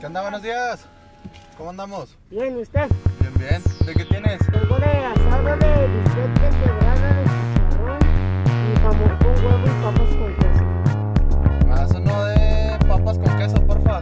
¿Qué onda? Buenos días. ¿Cómo andamos? Bien, ¿y usted? Bien, bien. ¿De qué tienes? Tengo de asado de bistec de de chicharrón y jamón con huevo y papas con queso. ¿Me das uno de papas con queso, porfa?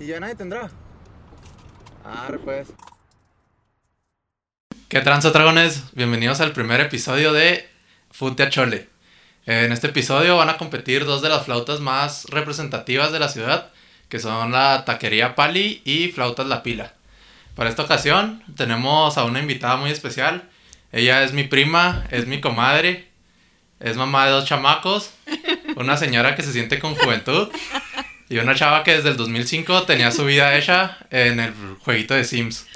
¿Y ya nadie tendrá? Ah, pues. ¿Qué tranza dragones? Bienvenidos al primer episodio de Funte a Chole. En este episodio van a competir dos de las flautas más representativas de la ciudad, que son la Taquería Pali y Flautas La Pila. Para esta ocasión tenemos a una invitada muy especial. Ella es mi prima, es mi comadre, es mamá de dos chamacos, una señora que se siente con juventud y una chava que desde el 2005 tenía su vida hecha en el jueguito de Sims.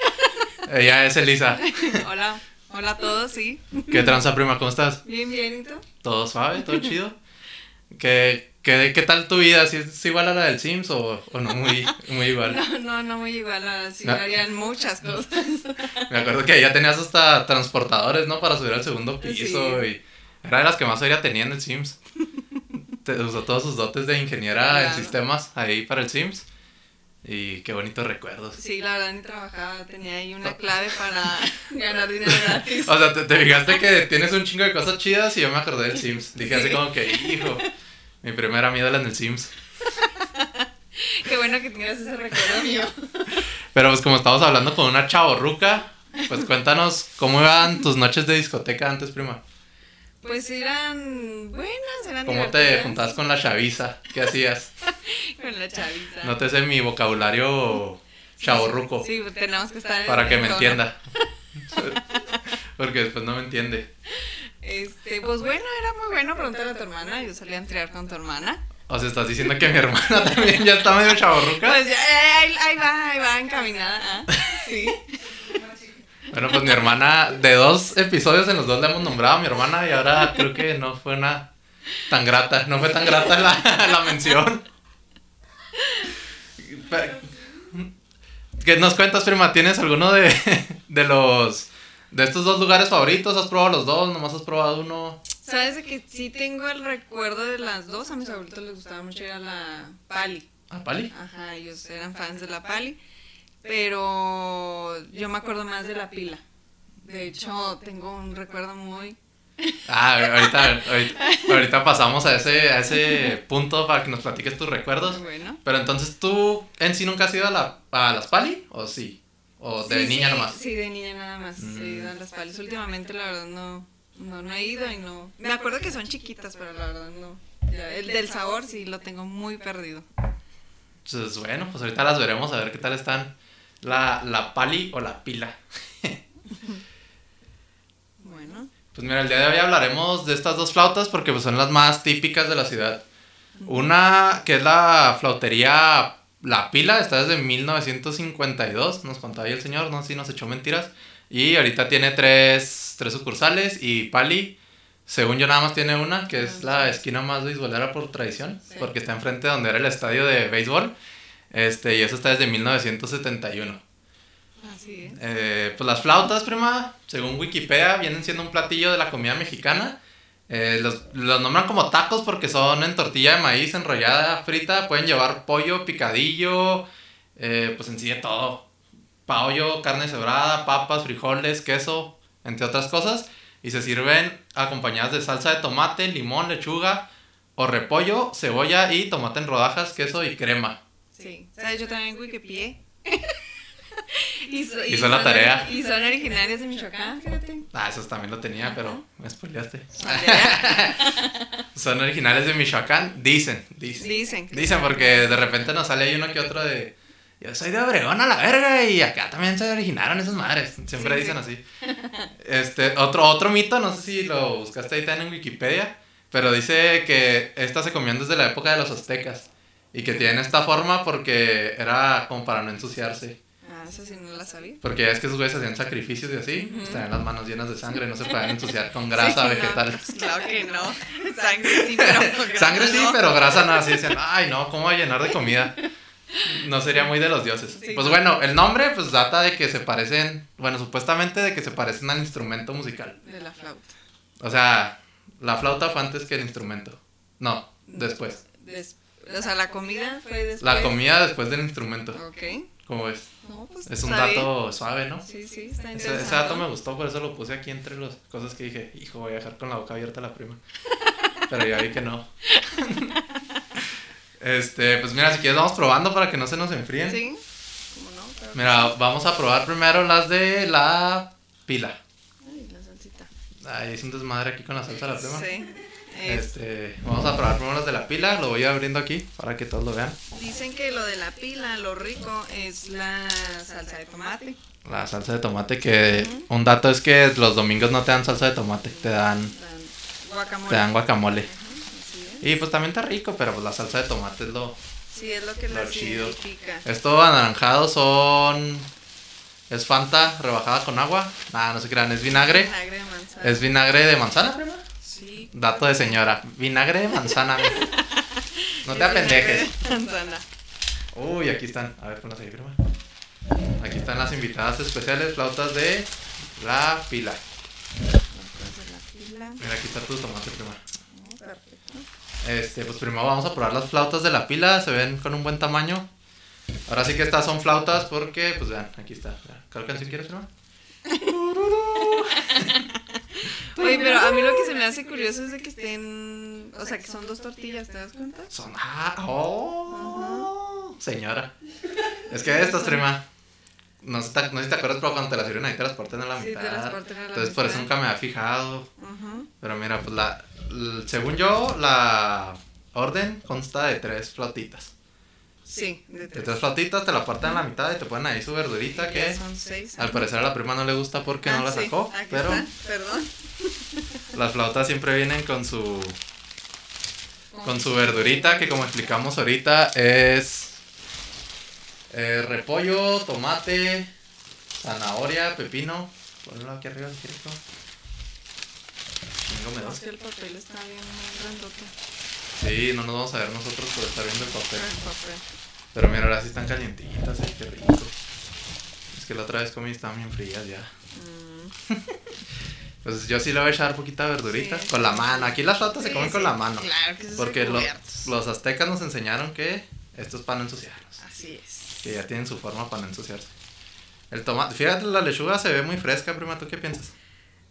Ella es Elisa. Hola, hola a todos, sí. ¿Qué tranza, prima? ¿Cómo estás? Bien, bien, ¿y tú? ¿Todo suave? ¿Todo chido? ¿Qué, qué, qué tal tu vida? ¿Si es igual a la del Sims o, o no muy, muy igual? No, no, no muy igual, a- sí No. harían muchas cosas. Me acuerdo que ya tenías hasta transportadores, ¿no? Para subir al segundo piso Sí. y era de las que más ella tenía en el Sims. Te usó todos sus dotes de ingeniera en Claro. sistemas ahí para el Sims. Y qué bonitos recuerdos. Sí, la verdad ni trabajaba, tenía ahí una clave para ganar dinero gratis. O sea, te, te fijaste que tienes un chingo de cosas chidas y yo me acordé del Sims. Dije así Sí. como que, hijo, mi primera miedo era en el Sims. Qué bueno que tengas ese recuerdo mío. Pero pues como estamos hablando con una chavorruca, pues cuéntanos cómo iban tus noches de discoteca antes, prima. Pues eran buenas, eran ¿Cómo te juntabas con la chaviza? ¿Qué hacías? Con la te sé mi vocabulario chavorruco Sí, pues, tenemos que estar en para que me entienda. Porque después no me entiende. Este, pues bueno, era muy bueno preguntarle a tu hermana. Yo salía a entrear con tu hermana. O sea, estás diciendo que mi hermana también ya está medio chavorruca. Pues ya, eh, ahí, ahí va, ahí va encaminada. ¿ah? Sí. Bueno, pues mi hermana, de dos episodios en los dos le hemos nombrado a mi hermana y ahora creo que no fue una tan grata, no fue tan grata la, la mención. ¿Qué nos cuentas, prima? ¿Tienes alguno de, de los de estos dos lugares favoritos? ¿Has probado los dos? ¿Nomás has probado uno? Sabes que sí tengo el recuerdo de las dos. A mis abuelitos les gustaba mucho ir a la Pali. ¿A Pali? Ajá, ellos eran fans de la Pali. Pero yo me acuerdo más de la pila. De hecho, tengo un recuerdo muy. Ah, ahorita, ahorita, ahorita pasamos a ese, a ese punto para que nos platiques tus recuerdos. bueno. Pero entonces, ¿tú en sí nunca has ido a, la, a las Pali? ¿O sí? ¿O de Sí, niña sí, nomás? Sí, de niña nada más. Mm. He ido a las Palis. Últimamente, la verdad, no, no, no he ido y no. Me acuerdo que son chiquitas, pero la verdad no. Ya, el del sabor sí lo tengo muy perdido. Entonces, bueno, pues ahorita las veremos a ver qué tal están la, la pali o la pila. Bueno. Pues mira, el día de hoy hablaremos de estas dos flautas porque pues, son las más típicas de la ciudad. Una que es la flautería La Pila, está desde 1952, nos contaba ahí el señor, no sé si nos echó mentiras. Y ahorita tiene tres, tres sucursales y Pali, según yo nada más tiene una, que es la esquina más beisbolera por tradición, Sí. porque está enfrente donde era el estadio de béisbol. Este, y eso está desde 1971. Así es. Eh, pues las flautas, prima, según Wikipedia, vienen siendo un platillo de la comida mexicana. Eh, los, los nombran como tacos porque son en tortilla de maíz enrollada, frita. Pueden llevar pollo, picadillo, eh, pues en sí de todo. Pollo, carne cebrada, papas, frijoles, queso, entre otras cosas. Y se sirven acompañadas de salsa de tomate, limón, lechuga o repollo, cebolla y tomate en rodajas, queso y crema. Sí. ¿Sabes? Yo también Wikipedia. Hizo, Hizo la tarea. Y son originarios de Michoacán, fíjate. Ah, esos también lo tenía, pero me spoileaste. Tarea. Son originales de Michoacán, dicen, dicen. Dicen. Dicen porque de repente nos sale ahí uno que otro de yo soy de Obregón a la verga y acá también se originaron esas madres. Siempre Sí, dicen así. Este, otro, otro mito, no sé si lo buscaste ahorita en Wikipedia, pero dice que estas se comían desde la época de los aztecas y que tienen esta forma porque era como para no ensuciarse. Ah, eso sí no la sabía. Porque ya es que esos güeyes hacían sacrificios y así, pues tenían las manos llenas de sangre, no se podían ensuciar con grasa Sí, no, vegetal. pues claro que no. Sangre sí, pero. grasa Sangre sí, no. pero grasa no. Así decían, ay, no, ¿cómo va a llenar de comida? No sería muy de los dioses. Sí. Pues bueno, el nombre pues data de que se parecen, bueno, supuestamente de que se parecen al instrumento musical. De la flauta. O sea, la flauta fue antes que el instrumento. No, después. Des- o sea, la comida fue después. La comida después del instrumento. Ok. ¿Cómo ves? No, pues, Es un dato suave, ¿no? Sí, sí, está Ese, interesante. ese dato me gustó, por eso lo puse aquí entre las cosas que dije, hijo, voy a dejar con la boca abierta a la prima. Pero ya vi que no. Este, pues mira, si quieres vamos probando para que no se nos enfríen. Sí. ¿Cómo no? Mira, vamos a probar primero las de la pila. Ay, la salsita. Ay, es un desmadre aquí con la salsa de la prima. Sí. Es- Este, vamos a probar primero las de la pila, lo voy abriendo aquí para que todos lo vean. Dicen que lo de la pila, lo rico, es la salsa de tomate. La salsa de tomate que un dato es que los domingos no te dan salsa de tomate, te dan Dan guacamole. te dan guacamole. Y pues también está rico, pero pues la salsa de tomate es lo Sí, es lo que Lo chido. Esto anaranjado son es Fanta rebajada con agua. Nada, no se crean, es vinagre. Vinagre de manzana. Es vinagre de manzana, prima. Sí. Dato de señora. Vinagre de manzana. No te apendejes. de Manzana. Uy, aquí están. A ver, ponlas ahí, prima. Aquí están las invitadas especiales, flautas de la pila. Mira, aquí está tu tomate, prima. Este, pues primero vamos a probar las flautas de la pila, se ven con un buen tamaño. Ahora sí que estas son flautas porque, pues vean, aquí está. ¿Cuál canción quieres, prima? Oye, pero a mí lo que se me hace curioso es de que estén, o sea, que son dos tortillas, ¿te das cuenta? Son. Ah, oh, señora. Es que estas, prima. No sé, te- no sé si te acuerdas, pero cuando te las sirven ahí te las parten a la Sí, te mitad. las parten a la Entonces, por eso nunca me había fijado. Pero mira, pues la. según yo, la orden consta de tres flautitas. Sí, de De tres. tres flautitas, te la parten a la mitad y te ponen ahí su verdurita que. son seis. Al parecer a la prima no le gusta porque Ah, no la sacó, pero está, Perdón. las flautas siempre vienen con su con su verdurita que como explicamos ahorita es eh, repollo, tomate, zanahoria, pepino. Ponlo aquí arriba si quieres. ¿no? Es que el papel está bien grandote. Sí, no nos vamos a ver nosotros por estar viendo el papel. El papel. Pero mira, ahora sí están calientitas, ay, qué rico. Es que la otra vez comí estaban bien frías ya. Mm, Pues yo sí le voy a echar poquita verdurita. Sí. Con la mano. Aquí las flautas se comen sí, con la mano. Claro que sí. Porque son lo- cubiertos. los aztecas nos enseñaron que esto es para no ensuciarlos. Así es. Que ya tienen su forma para no ensuciarse. El tomate, fíjate, la lechuga se ve muy fresca, prima. ¿Tú qué piensas?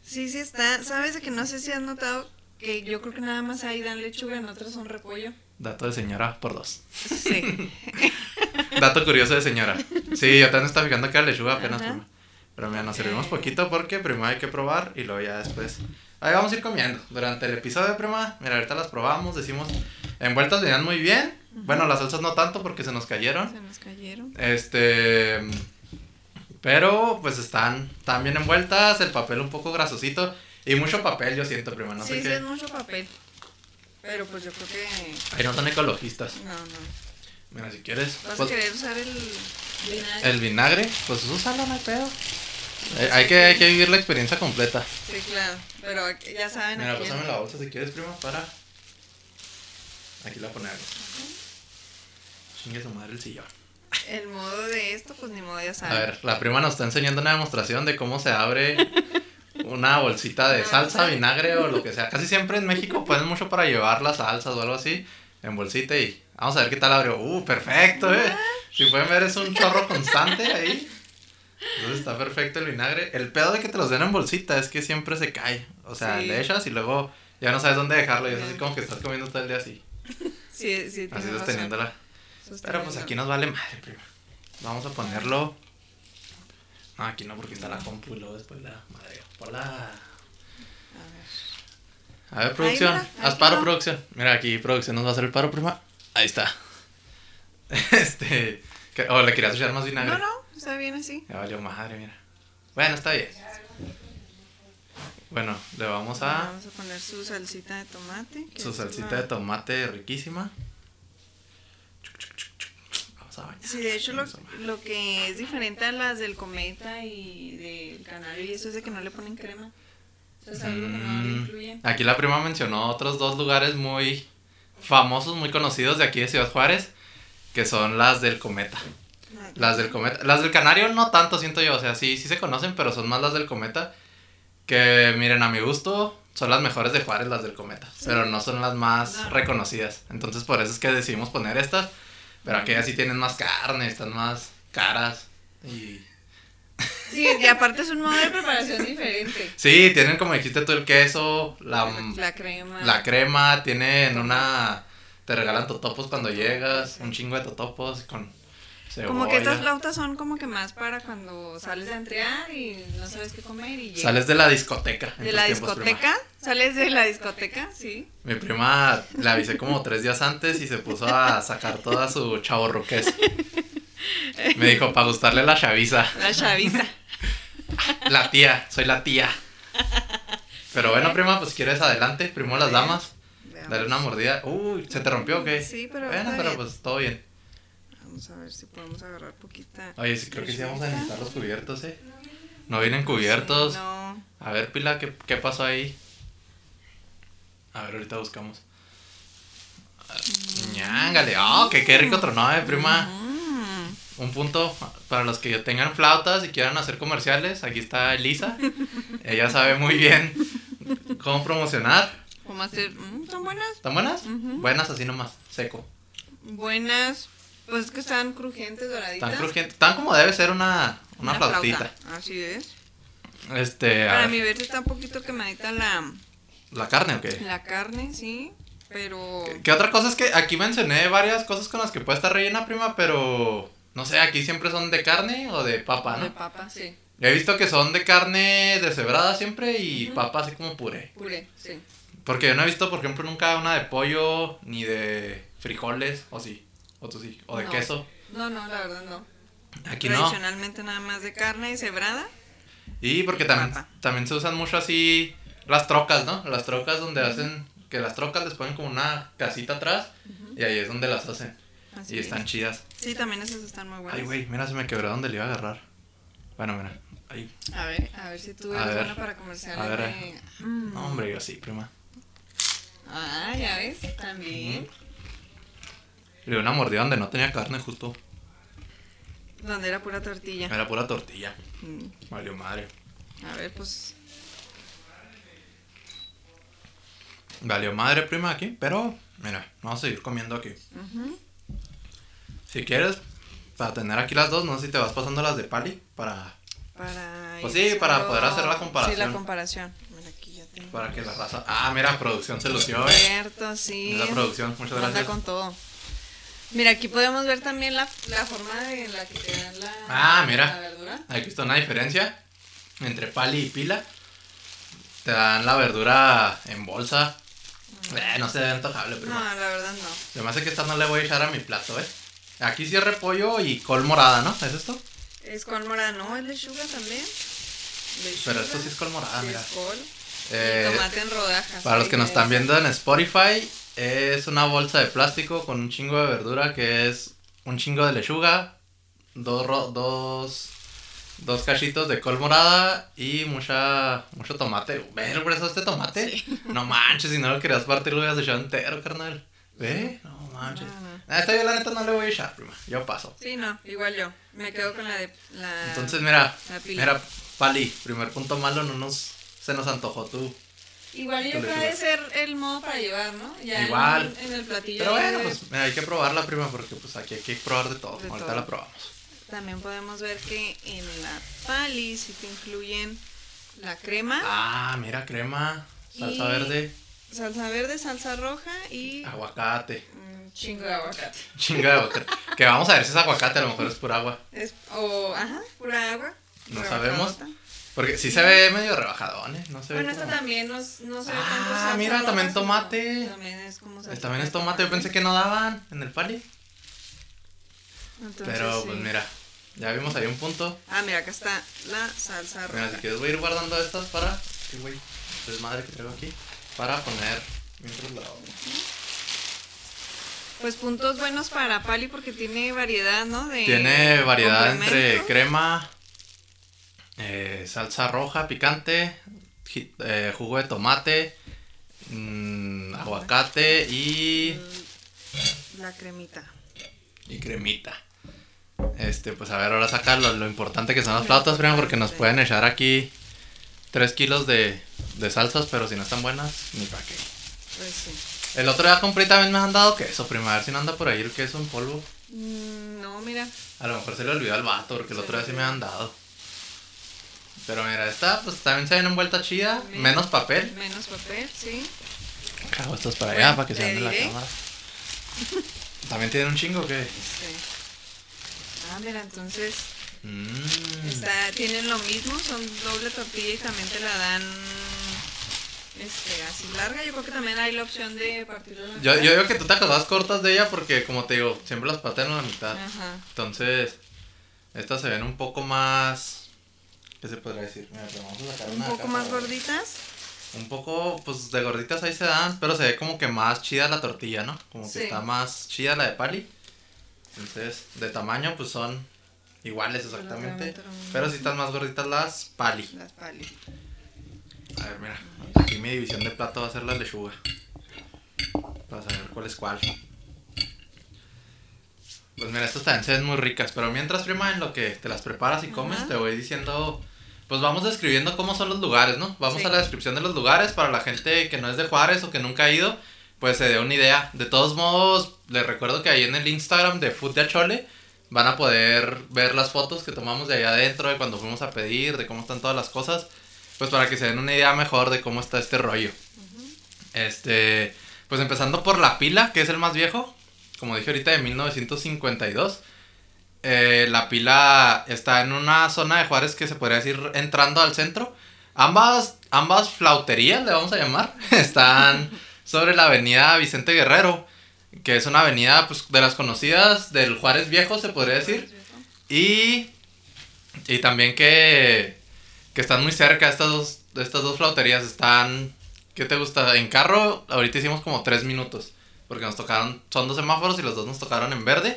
Sí, sí está. ¿Sabes de que no sé si has notado que yo creo que nada más ahí dan lechuga, en otras son repollo? Dato de señora por dos. Sí. Dato curioso de señora. Sí, yo también estaba fijando que era lechuga apenas, Ajá. prima. Pero mira, nos servimos poquito porque primero hay que probar y luego ya después. Ahí vamos a ir comiendo. Durante el episodio, prima, mira, ahorita las probamos, decimos, envueltas venían muy bien. Bueno, las salsas no tanto porque se nos cayeron. Se nos cayeron. Este. Pero pues están, están bien envueltas, el papel un poco grasosito y mucho papel, yo siento, prima. No sí, sé sí, qué. es mucho papel. Pero pues yo creo que. Ahí no son ecologistas. No, no. Mira, si quieres. ¿Vas pues, a querer usar el vinagre? el vinagre, pues úsalo, no hay pedo. Eh, hay, que, hay que vivir la experiencia completa. Sí, claro. Pero ya saben Mira, pásame la bolsa si quieres, prima, para. Aquí la ponemos. Chingue su madre el sillón. El modo de esto, pues ni modo, ya A saben. ver, la prima nos está enseñando una demostración de cómo se abre una bolsita de salsa, vinagre o lo que sea. Casi siempre en México ponen mucho para llevar las salsas o algo así en bolsita y vamos a ver qué tal abrió. Uh, perfecto, eh. Si pueden ver es un chorro constante ahí. Entonces está perfecto el vinagre. El pedo de que te los den en bolsita es que siempre se cae. O sea, Sí. le echas y luego ya no sabes dónde dejarlo y es así como que estás comiendo todo el día así. Sí, sí, Así sosteniéndola. Pero pues aquí nos vale madre, prima. Vamos a ponerlo No, aquí no, porque está la compu y luego después la madre. Hola. A ver, producción. mira, Haz paro, no. producción. Mira, aquí producción nos va a hacer el paro, prima. Ahí está. Este. ¿qué- ¿O le querías echar más vinagre? No, no, está bien así. Ya valió madre, mira. Bueno, está bien. Bueno, le vamos a Vamos a poner su salsita de tomate. su salsita de tomate riquísima. Vamos Sí, de hecho lo, lo que es diferente a las del cometa y del canario y eso es de que no le ponen crema. O sea, es algo que no le Mm, incluyen. Aquí la prima mencionó otros dos lugares muy famosos, muy conocidos de aquí de Ciudad Juárez, que son las del Cometa. Las del Cometa. Las del Canario no tanto, siento yo. O sea, sí, sí se conocen, pero son más las del Cometa. Que miren, a mi gusto, son las mejores de Juárez, las del Cometa. Pero no son las más No. reconocidas. Entonces, por eso es que decidimos poner estas. Pero aquellas sí tienen más carne, están más caras. Y. Sí, y aparte es un modo de preparación diferente. Sí, tienen, como dijiste tú, el queso, la, La crema. la crema, tienen una. Te regalan totopos cuando llegas, un chingo de totopos con cebolla. Como que estas flautas son como que más para cuando sales de entrear y no sabes qué comer y llegas. Sales de la discoteca. de la tiempos, prima. discoteca, sales de la discoteca, sí. Mi prima la avisé como tres días antes y se puso a sacar toda su chavorruquez. Me dijo, para gustarle la chaviza. La chaviza. La tía, soy la tía. Pero bueno, prima, pues quieres adelante, primero las damas. Dale una mordida. Uy, ¿se te rompió o qué? Sí, pero Bueno, pero pues todo bien. Vamos a ver si podemos agarrar poquita. Oye, sí, creo que sí vamos a necesitar los cubiertos, eh. No vienen cubiertos. Sí, no. A ver, Pila, ¿qué, qué pasó ahí? A ver, ahorita buscamos. Mm. Ñángale, oh, que qué rico tronó, eh, prima. Mm. Un punto para los que tengan flautas y quieran hacer comerciales. Aquí está Elisa. Ella sabe muy bien cómo promocionar. ¿Cómo hacer? Mm, ¿Son buenas? ¿Están buenas? Buenas así nomás, seco. Buenas. Pues es que están crujientes, doraditas. Tan crujientes, tan como debe ser una, una, flautita. Así es. Este, Para mi ver está un poquito quemadita la, ¿la carne o qué? la carne, sí. Pero. ¿Qué otra cosa es que aquí mencioné varias cosas con las que puede estar rellena, prima, pero no sé, aquí siempre son de carne o de papa, De ¿no? papa, sí. He visto que son de carne deshebrada siempre y papa así como puré. Puré, sí. Porque yo no he visto, por ejemplo, nunca una de pollo ni de frijoles, o sí, o tú sí, o de No. queso. No, no, la verdad no. Aquí no. Tradicionalmente nada más de carne deshebrada. Y porque también, Papa. también se usan mucho así las trocas, ¿no? Las trocas donde hacen, que las trocas les ponen como una casita atrás y ahí es donde las hacen. Así Y es. están chidas. Sí, también esas están muy buenas. Ay, güey, mira, se me quebró donde le iba a agarrar. Bueno, mira, ahí. A ver, a ver si tú eres ver. buena para comerciales. A ver, de- Mm. No, hombre, yo sí, prima. Ah, ya ves, también. Le di una mordida donde no tenía carne justo. Donde era pura tortilla. Era pura tortilla. Mm. Valió madre. A ver, pues. Valió madre, prima, aquí. Pero, mira, vamos a seguir comiendo aquí. Si quieres, para tener aquí las dos, no sé si te vas pasando las de pali para, Para. Pues sí, para poder hacer la comparación. Sí, la comparación. Mira, aquí ya tengo. para que la raza. Ah, mira, producción se lució, eh. Cierto, sí. Mira, producción, muchas Anda gracias. con todo. Mira, aquí podemos ver también la, la forma de la que te dan la, Ah, mira. la verdura. Aquí está una diferencia entre pali y pila. Te dan la verdura en bolsa. Eh, no se ve antojable, No, prima. la verdad no. Se me hace que esta no le voy a echar a mi plato, eh. Aquí sí es repollo y col morada, ¿no? ¿Es esto? Es con morada, no, es lechuga también. Pero Lechuga, esto sí es col morada, sí mira. es col. Eh, y tomate en rodajas. Para los que nos están viendo en Spotify, es una bolsa de plástico con un chingo de verdura que es un chingo de lechuga, dos, ro- dos, dos cachitos de col morada y mucha, mucho tomate. ¿Ve el grueso de este tomate? No manches, si no lo querías partir lo hubieras echado entero, carnal. ¿Ve? No manches. No, no. A esta yo la neta no le voy a echar, prima. Yo paso. Sí, no, igual yo. Me quedo con la de la. Entonces, mira, la mira, Pali, primer punto malo, no nos, se nos antojó tú. Igual yo creo ser el modo para llevar, ¿no? Ya en- Igual. En, el platillo. Pero bueno, pues mira, hay que probarla prima porque pues aquí hay que probar de todo. De Ahorita todo. la probamos. También podemos ver que en la pali sí te incluyen la crema, Ah, mira, crema, salsa verde, salsa verde, salsa roja y aguacate. un chingo de aguacate. Chinga de aguacate. que vamos a ver si es aguacate, a lo mejor es pura agua. Es, o, ajá, pura agua. No rebajadota. sabemos. Porque sí se ve medio rebajadón, ¿eh? No se ve Bueno, esta como- también no, no se ve Ah, tanto mira, roja, también tomate. También es como salsa También es tomate, yo pensé que no daban en el pali. Entonces, Pero sí. pues mira, ya vimos ahí un punto. Ah, mira, acá está la salsa Mira, si roja. quieres voy a ir guardando estas para... Sí, güey. Desmadre que traigo aquí. Para poner mientras la hago. Pues puntos buenos para Pali porque tiene variedad, ¿no? De Tiene variedad entre crema, eh, salsa roja picante, eh, jugo de tomate, mm, aguacate y, La cremita. y cremita. Este, pues a ver, ahora saca lo, lo importante que son las flautas, primo, porque nos pueden echar aquí 3 kilos de, de salsas, pero si no están buenas, ni para qué. Pues sí. El otro día compré también me han dado queso, primo, a ver si no anda por ahí el queso en polvo. Mm, no, mira. A lo mejor se le olvidó al vato, porque el Se otro día sí me han dado. Pero mira, esta pues también se ven envuelta chida, menos papel. Menos papel, sí. Cago estos para Bueno, allá, para que se en la cámara. ¿También tienen un chingo o qué? Sí. Ah, mira, entonces Mm. está, tienen lo mismo, son doble tortilla y también te la dan este, así larga. Yo creo que también hay la opción de partirlo. a la Yo, yo digo que tú te acordás cortas de ella porque, como te digo, siempre las patean a la mitad. Ajá. Entonces, estas se ven un poco más. ¿Qué se podría decir? Mira, pero vamos a sacar Un una poco acá más gorditas. Un poco, pues de gorditas ahí se dan, pero se ve como que más chida la tortilla, ¿no? Como que Sí. está más chida la de pali. Entonces, de tamaño, pues son iguales exactamente. Pero si están más gorditas las pali. Las pali. A ver, mira. Aquí mi división de plato va a ser la lechuga. Para saber cuál es cuál. Pues mira, estas también se ven muy ricas. Pero mientras, prima, en lo que te las preparas y comes, Ajá. te voy diciendo. Pues vamos describiendo cómo son los lugares, ¿no? Vamos Sí. a la descripción de los lugares para la gente que no es de Juárez o que nunca ha ido, pues se dé una idea. De todos modos, les recuerdo que ahí en el Instagram de Food de Achole van a poder ver las fotos que tomamos de allá adentro, de cuando fuimos a pedir, de cómo están todas las cosas, pues para que se den una idea mejor de cómo está este rollo. Este, pues empezando por la pila, que es el más viejo, como dije ahorita, de 1952. Eh, la pila está en una zona de Juárez que se podría decir entrando al centro. Ambas, ambas flauterías, le vamos a llamar, están sobre la avenida Vicente Guerrero, que es una avenida pues, de las conocidas del Juárez Viejo, se podría decir. Y, y también que, que están muy cerca estas dos, estas dos flauterías. Están, ¿qué te gusta? En carro, ahorita hicimos como tres minutos. Porque nos tocaron, son dos semáforos y los dos nos tocaron en verde.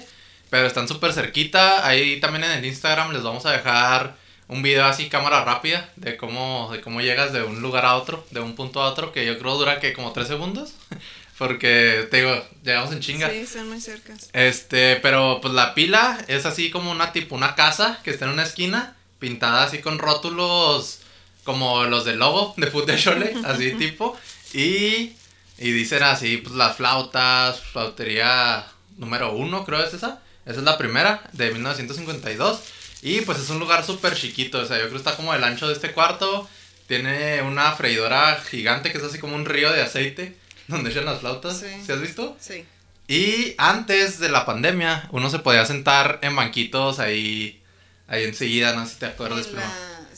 Pero están súper cerquita. Ahí también en el Instagram les vamos a dejar un video así, cámara rápida, de cómo, de cómo llegas de un lugar a otro, de un punto a otro, que yo creo dura que como tres segundos. Porque, te digo, llegamos en chinga. Sí, están muy cercas. Este, pero pues la pila es así como una tipo una casa que está en una esquina, pintada así con rótulos como los del logo de Food de Chole, así tipo. Y, y dicen así, pues las flautas, flautería número uno, creo es esa. Esa es la primera, de 1952. Y pues es un lugar súper chiquito, o sea, yo creo que está como el ancho de este cuarto. Tiene una freidora gigante que es así como un río de aceite donde echan las flautas. Sí. ¿Sí has visto? Sí. Y antes de la pandemia, uno se podía sentar en banquitos ahí, ahí enseguida, no sé si te acuerdas, En la-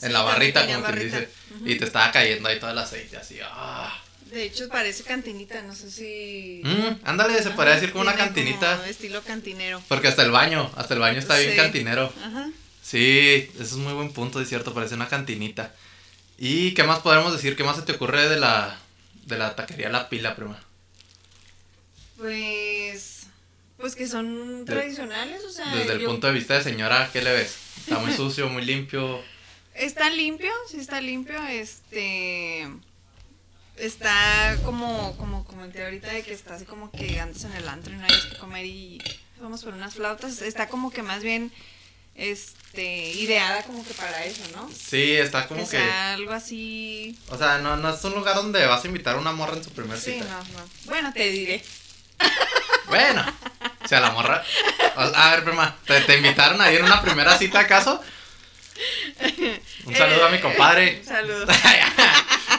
en sí, la barrita, como quien dice. Y te estaba cayendo ahí todo el aceite, así, ah. De hecho, parece cantinita, no sé si. Mm, ándale, se podría decir como una cantinita. como estilo cantinero. Porque hasta el baño, hasta el baño está bien cantinero. Ajá. Sí, eso es muy buen punto, es cierto, parece una cantinita. ¿Y qué más podemos decir? ¿Qué más se te ocurre de la, de la taquería La Pila, prima? Pues. Pues que son De- tradicionales, o sea. Desde el yo- punto de vista de señora, ¿qué le ves? Está muy sucio, muy limpio. Está limpio, sí está limpio, este está como, como comenté ahorita de que está así como que andas en el antro y no hay que comer y vamos por unas flautas, está como que más bien este ideada como que para eso, ¿no? Sí, está como que que... sea algo así. O sea, no, no es un lugar donde vas a invitar a una morra en su primer Sí, cita. no, no. Bueno, te diré. Bueno, o sea, la morra. A ver, prima, ¿te, te invitaron a ir a una primera cita acaso? Un saludo a mi compadre. Saludos.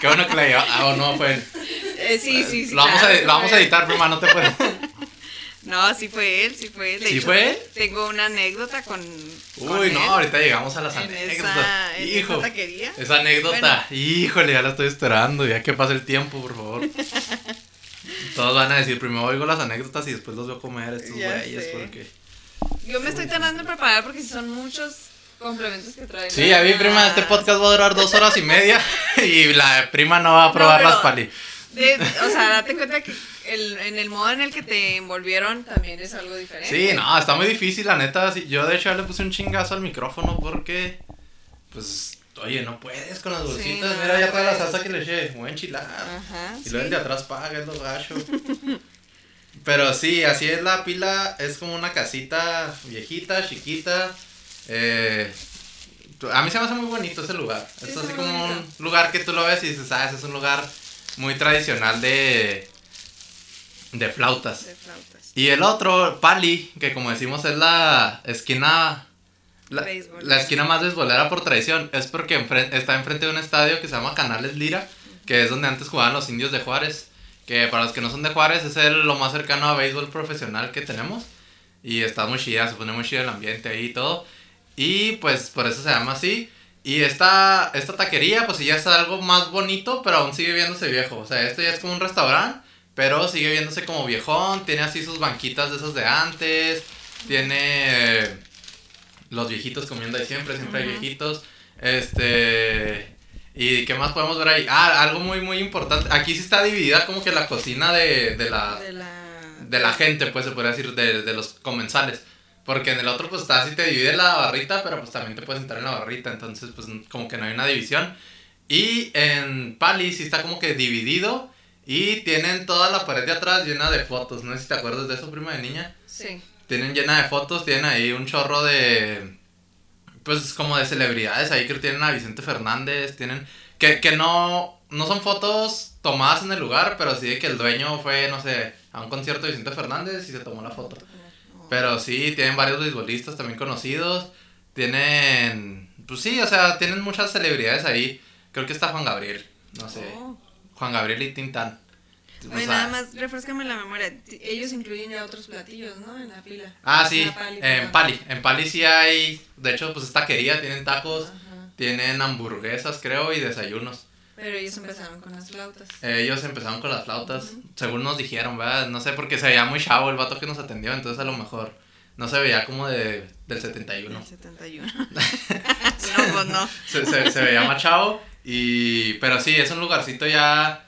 Qué bueno que la llevó. Ah, o no, fue. Eh, sí, sí, sí. lo, vamos claro, a, lo vamos a editar, prima, no te puedes. No, sí fue él, sí fue él. De ¿Sí hecho, fue él? Tengo una anécdota con. con Uy, él no, ahorita llegamos a las en anécdotas. esa, Hijo. esa taquería. Esa anécdota, híjole, ya la estoy esperando, ya que pase el tiempo, por favor. Todos van a decir, primero oigo las anécdotas y después los veo comer estos güeyes, porque... Yo me estoy tratando de preparar porque son muchos complementos que traen. Sí, a mi prima, este podcast va a durar dos horas y media y la prima no va a probar las pali. De- o sea, date cuenta que el, en el modo en el que te envolvieron también es algo diferente. Sí, no, está muy difícil, la neta. sí, Yo de hecho ya le puse un chingazo al micrófono porque, pues, oye, no puedes con las Sí, bolsitas. no, Mira, ya toda la salsa que le eché, voy a enchilar. Ajá. Y sí. luego el de atrás paga, es lo gacho. Pero sí, así es la pila. Es como una casita viejita, chiquita. Eh, a mí se me hace muy bonito ese lugar. Sí, es así como bonito. un lugar que tú lo ves y dices, ah, ese es un lugar muy tradicional de, de flautas. De flautas. Y el otro, Pali, que como decimos es la esquina. La, la esquina más beisbolera por tradición. Es porque enfren- está enfrente de un estadio que se llama Canales Lira, que es donde antes jugaban los indios de Juárez. Que para los que no son de Juárez es el, lo más cercano a béisbol profesional que tenemos. Y está muy chida, se pone muy chido el ambiente ahí y todo. Y pues por eso se llama así. Y esta, esta taquería, pues ya es algo más bonito, pero aún sigue viéndose viejo. O sea, esto ya es como un restaurante, pero sigue viéndose como viejón. Tiene así sus banquitas de esos de antes. Tiene eh, los viejitos comiendo ahí siempre, siempre hay viejitos. Este. ¿Y qué más podemos ver ahí? Ah, algo muy, muy importante. Aquí sí está dividida como que la cocina de, de la, De la. de la gente, pues se podría decir, de, de los comensales. Porque en el otro, pues está así, te divide la barrita, pero pues también te puedes sentar en la barrita. Entonces, pues como que no hay una división. Y en Pali sí está como que dividido. Y tienen toda la pared de atrás llena de fotos. No sé si te acuerdas de eso, prima de niña. Sí. Tienen llena de fotos, tienen ahí un chorro de. Pues como de celebridades ahí que tienen a Vicente Fernández, tienen. Que, que no. No son fotos tomadas en el lugar, pero sí de que el dueño fue, no sé, a un concierto de Vicente Fernández y se tomó la foto. Pero sí, tienen varios beisbolistas también conocidos. Tienen. Pues sí, o sea, tienen muchas celebridades ahí. Creo que está Juan Gabriel, no sé. Oh. Juan Gabriel y Tintán. O Oye, sea, nada más, refrescame la memoria. Ellos incluyen ya otros platillos, ¿no? En la pila. Ah, sí, pali, en. Pali. En Pali sí hay, de hecho, pues es taquería, tienen tacos, Ajá. tienen hamburguesas, creo, y desayunos. Pero ellos empezaron con las flautas. Ellos empezaron con las flautas, según nos dijeron, ¿verdad? No sé, porque se veía muy chavo el vato que nos atendió, entonces a lo mejor no se veía como de, del 71. El 71. no, pues no. Se, se, se veía más chavo, y, pero sí, es un lugarcito ya,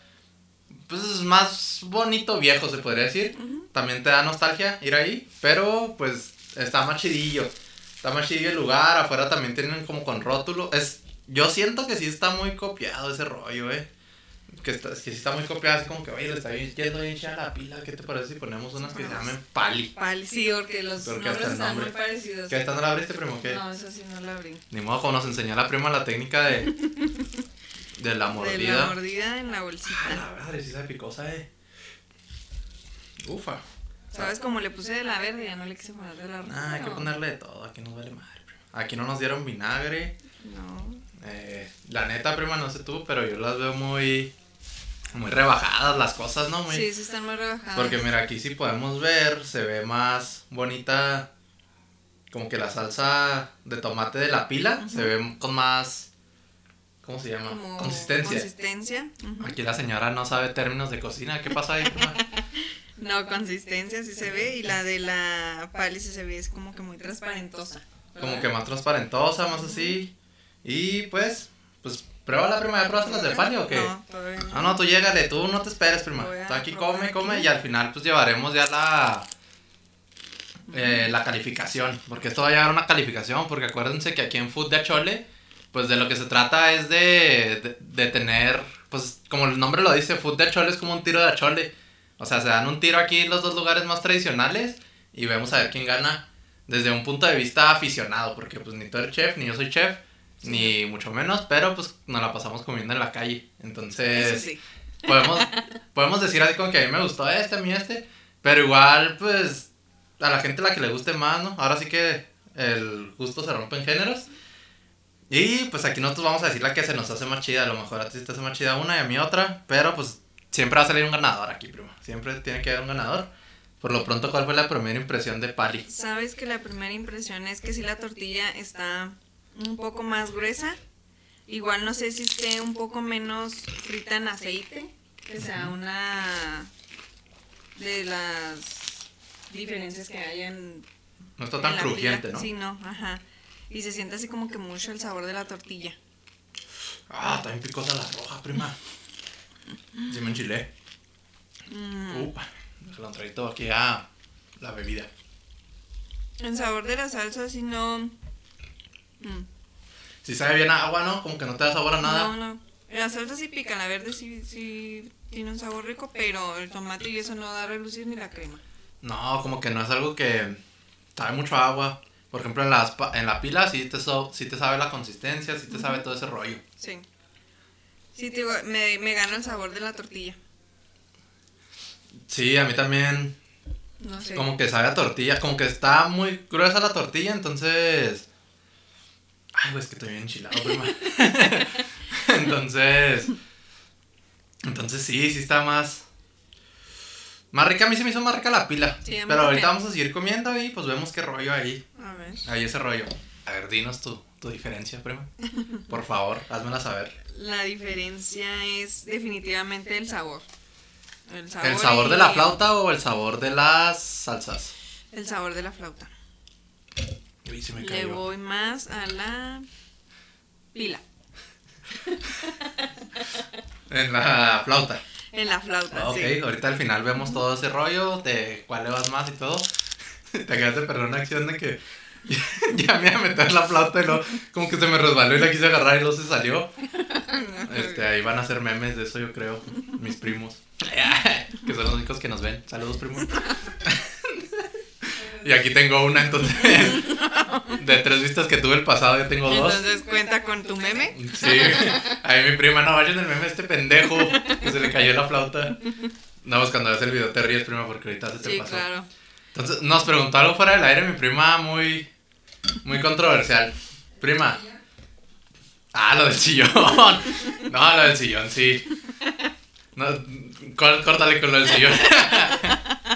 pues más bonito, viejo, se podría decir. También te da nostalgia ir ahí, pero pues está más chidillo. Está más chidillo el lugar, afuera también tienen como con rótulo. Es, yo siento que sí está muy copiado ese rollo, eh. Que, está, que sí está muy copiado, así como que, oye, le está yendo bien chida la pila. ¿Qué te parece si ponemos unas que se llamen Pali? Pali, sí, porque los Porque nombres están nombre. muy parecidos. ¿Qué esta no la abriste, primo? ¿Qué? No, eso sí no la abrí. Ni modo, como nos enseñó la prima la técnica de. de la De mordida. la mordida en la Ah, bolsita. la madre, sí sabe picosa, eh. Ufa. ¿Sabes? Como le puse de la verde, ya no le quise poner de la roja. Ah, hay que ponerle de todo, aquí nos vale madre. primo. Aquí no nos dieron vinagre. No. Eh, la neta, prima, no sé tú, pero yo las veo muy. Muy rebajadas las cosas, ¿no? Muy, Sí, sí están muy rebajadas. Porque mira, aquí sí podemos ver, se ve más bonita. Como que la salsa de tomate de la pila se ve con más. ¿Cómo se llama? Como Consistencia. Consistencia. Aquí la señora no sabe términos de cocina. ¿Qué pasa ahí, prima? No, consistencia sí se ve. Y la de la pali sí se ve, es como que muy transparentosa. Como que más transparentosa, más así. Y pues, pues, prueba la prima. ¿Ya probaste las de pali o qué? No, todavía no. No, no, tú llégale, tú no te esperes, prima. Tú aquí come, aquí. come y al final pues llevaremos ya la eh, la calificación, porque esto va a llevar una calificación, porque acuérdense que aquí en Food de Achole, pues de lo que se trata es de, de, de tener, pues como el nombre lo dice, Food de Achole es como un tiro de Achole. O sea, se dan un tiro aquí en los dos lugares más tradicionales y vemos a ver quién gana desde un punto de vista aficionado, porque pues ni tú eres chef, ni yo soy chef, ni mucho menos, pero pues nos la pasamos comiendo en la calle. Entonces, sí. podemos, podemos decir así como que a mí me gustó este, a mí este, pero igual, pues, a la gente la que le guste más, ¿no? Ahora sí que el gusto se rompe en géneros. Y pues aquí nosotros vamos a decir la que se nos hace más chida, a lo mejor a ti se te hace más chida una y a mí otra, pero pues siempre va a salir un ganador aquí, primo. Siempre tiene que haber un ganador. Por lo pronto, ¿cuál fue la primera impresión de Pali? Sabes que la primera impresión es que si la tortilla está un poco más gruesa. Igual no sé si esté un poco menos frita en aceite. Que sea una de las diferencias que hay en. No está tan crujiente. ¿no? Sí, no, ajá. Y se siente así como que mucho el sabor de la tortilla. Ah, bien picosa la roja, prima. Sí me enchilé. Mm. Upa, déjalo traído aquí a la bebida. El sabor de la salsa, si no. Mm, Si sabe bien a agua, ¿no? Como que no te da sabor a nada. No, no. La salsa sí pica, la verde sí, sí tiene un sabor rico, pero el tomate y eso no da a relucir ni la crema. No, como que no es algo que sabe mucho a agua. Por ejemplo, en, las, en la pila sí te, so- sí te sabe la consistencia, sí te sabe todo ese rollo. Sí. Sí, te digo, me, me gana el sabor de la tortilla. Sí, a mí también No sé. como que sabe a tortilla, como que está muy gruesa la tortilla, entonces... Ay, güey, es que estoy bien enchilado, prima. entonces... Entonces sí, sí está más... Más rica, a mí se me hizo más rica la pila. Sí, Pero ahorita vamos a seguir comiendo y pues vemos qué rollo ahí. A ver. Ahí ese rollo. A ver, dinos tu, tu diferencia, prima. Por favor, házmela saber. La diferencia es definitivamente el sabor. El sabor, ¿El sabor y- de la flauta o el sabor de las salsas? El sabor de la flauta. Uy, se me Le voy más a la pila. En la flauta. En la flauta, Ok, sí. ahorita al final vemos todo ese rollo de cuál le vas más y todo. Te acabas de perder una acción de que ya me iba a meter la flauta y luego como que se me resbaló y la quise agarrar y luego se salió. Este, ahí van a hacer memes de eso yo creo, mis primos. que son los únicos que nos ven. Saludos primos. Y aquí tengo una entonces. De tres vistas que tuve el pasado, ya tengo dos. Entonces cuenta con tu meme. Sí, ahí mi prima, no vayan el meme a este pendejo que se le cayó la flauta. No, pues cuando ves el video te ríes, prima, porque ahorita se te Sí, pasó. claro. Entonces, nos preguntó algo fuera del aire mi prima muy, muy controversial. Prima. Ah, lo del sillón. No, lo del sillón, sí. No, có- córtale con lo del sillón.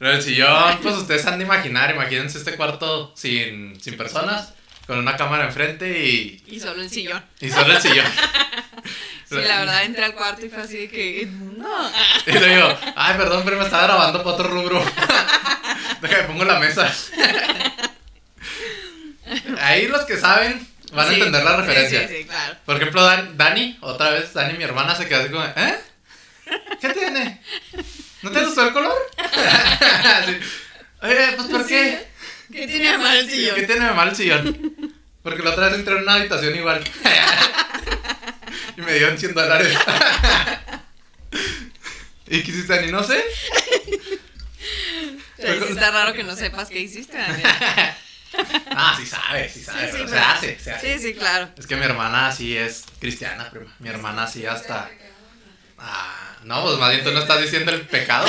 Lo del sillón, pues ustedes han de imaginar, imagínense este cuarto sin, sin personas, con una cámara enfrente y, Y solo el sillón. y solo el sillón. Sí, la verdad entré al cuarto y fue así de que. No. Y le digo, ay, perdón, pero me estaba grabando para otro rubro. Déjame, pongo la mesa. Ahí los que saben van a Sí, entender la referencia. Sí, sí, claro. Por ejemplo, Dan- Dani, otra vez, Dani, mi hermana, se quedó así como, ¿eh? ¿Qué tiene? ¿No te gustó el color? Sí. Oye, pues ¿por qué? ¿Qué tiene de mal el sillón? ¿Qué tiene de mal el sillón? Porque la otra vez entré en una habitación igual. y me dieron 100 dólares. ¿Y qué hiciste, Dani? No sé. O sea, sí está raro que no sepas qué hiciste, Daniel. Ah, sí sabe, sí sabe, Sí, sí, pero se hace, se hace. Sí, sí, claro. Es que mi hermana sí es cristiana, prima. Mi hermana sí hasta... Ah, no, pues más bien tú no estás diciendo el pecado.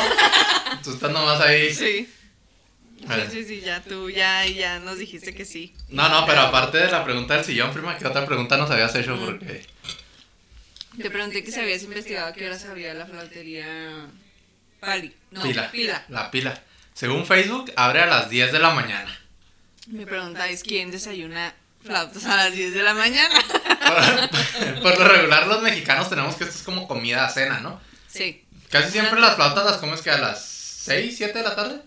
Tú estás nomás ahí. Sí. Sí, sí, sí, ya tú ya, ya nos dijiste que sí. No, no, pero aparte de la pregunta del sillón, prima, ¿qué otra pregunta nos habías hecho? Porque... Te pregunté que si habías investigado a qué hora se abría la flautería Pali. No, pila. pila. La pila. Según Facebook, abre a las 10 de la mañana. Mi pregunta es quién desayuna flautas a las 10 de la mañana. Por, por lo regular, los mexicanos tenemos que esto es como comida a cena, ¿no? Sí. Casi siempre las flautas las comes que a las 6, 7 de la tarde.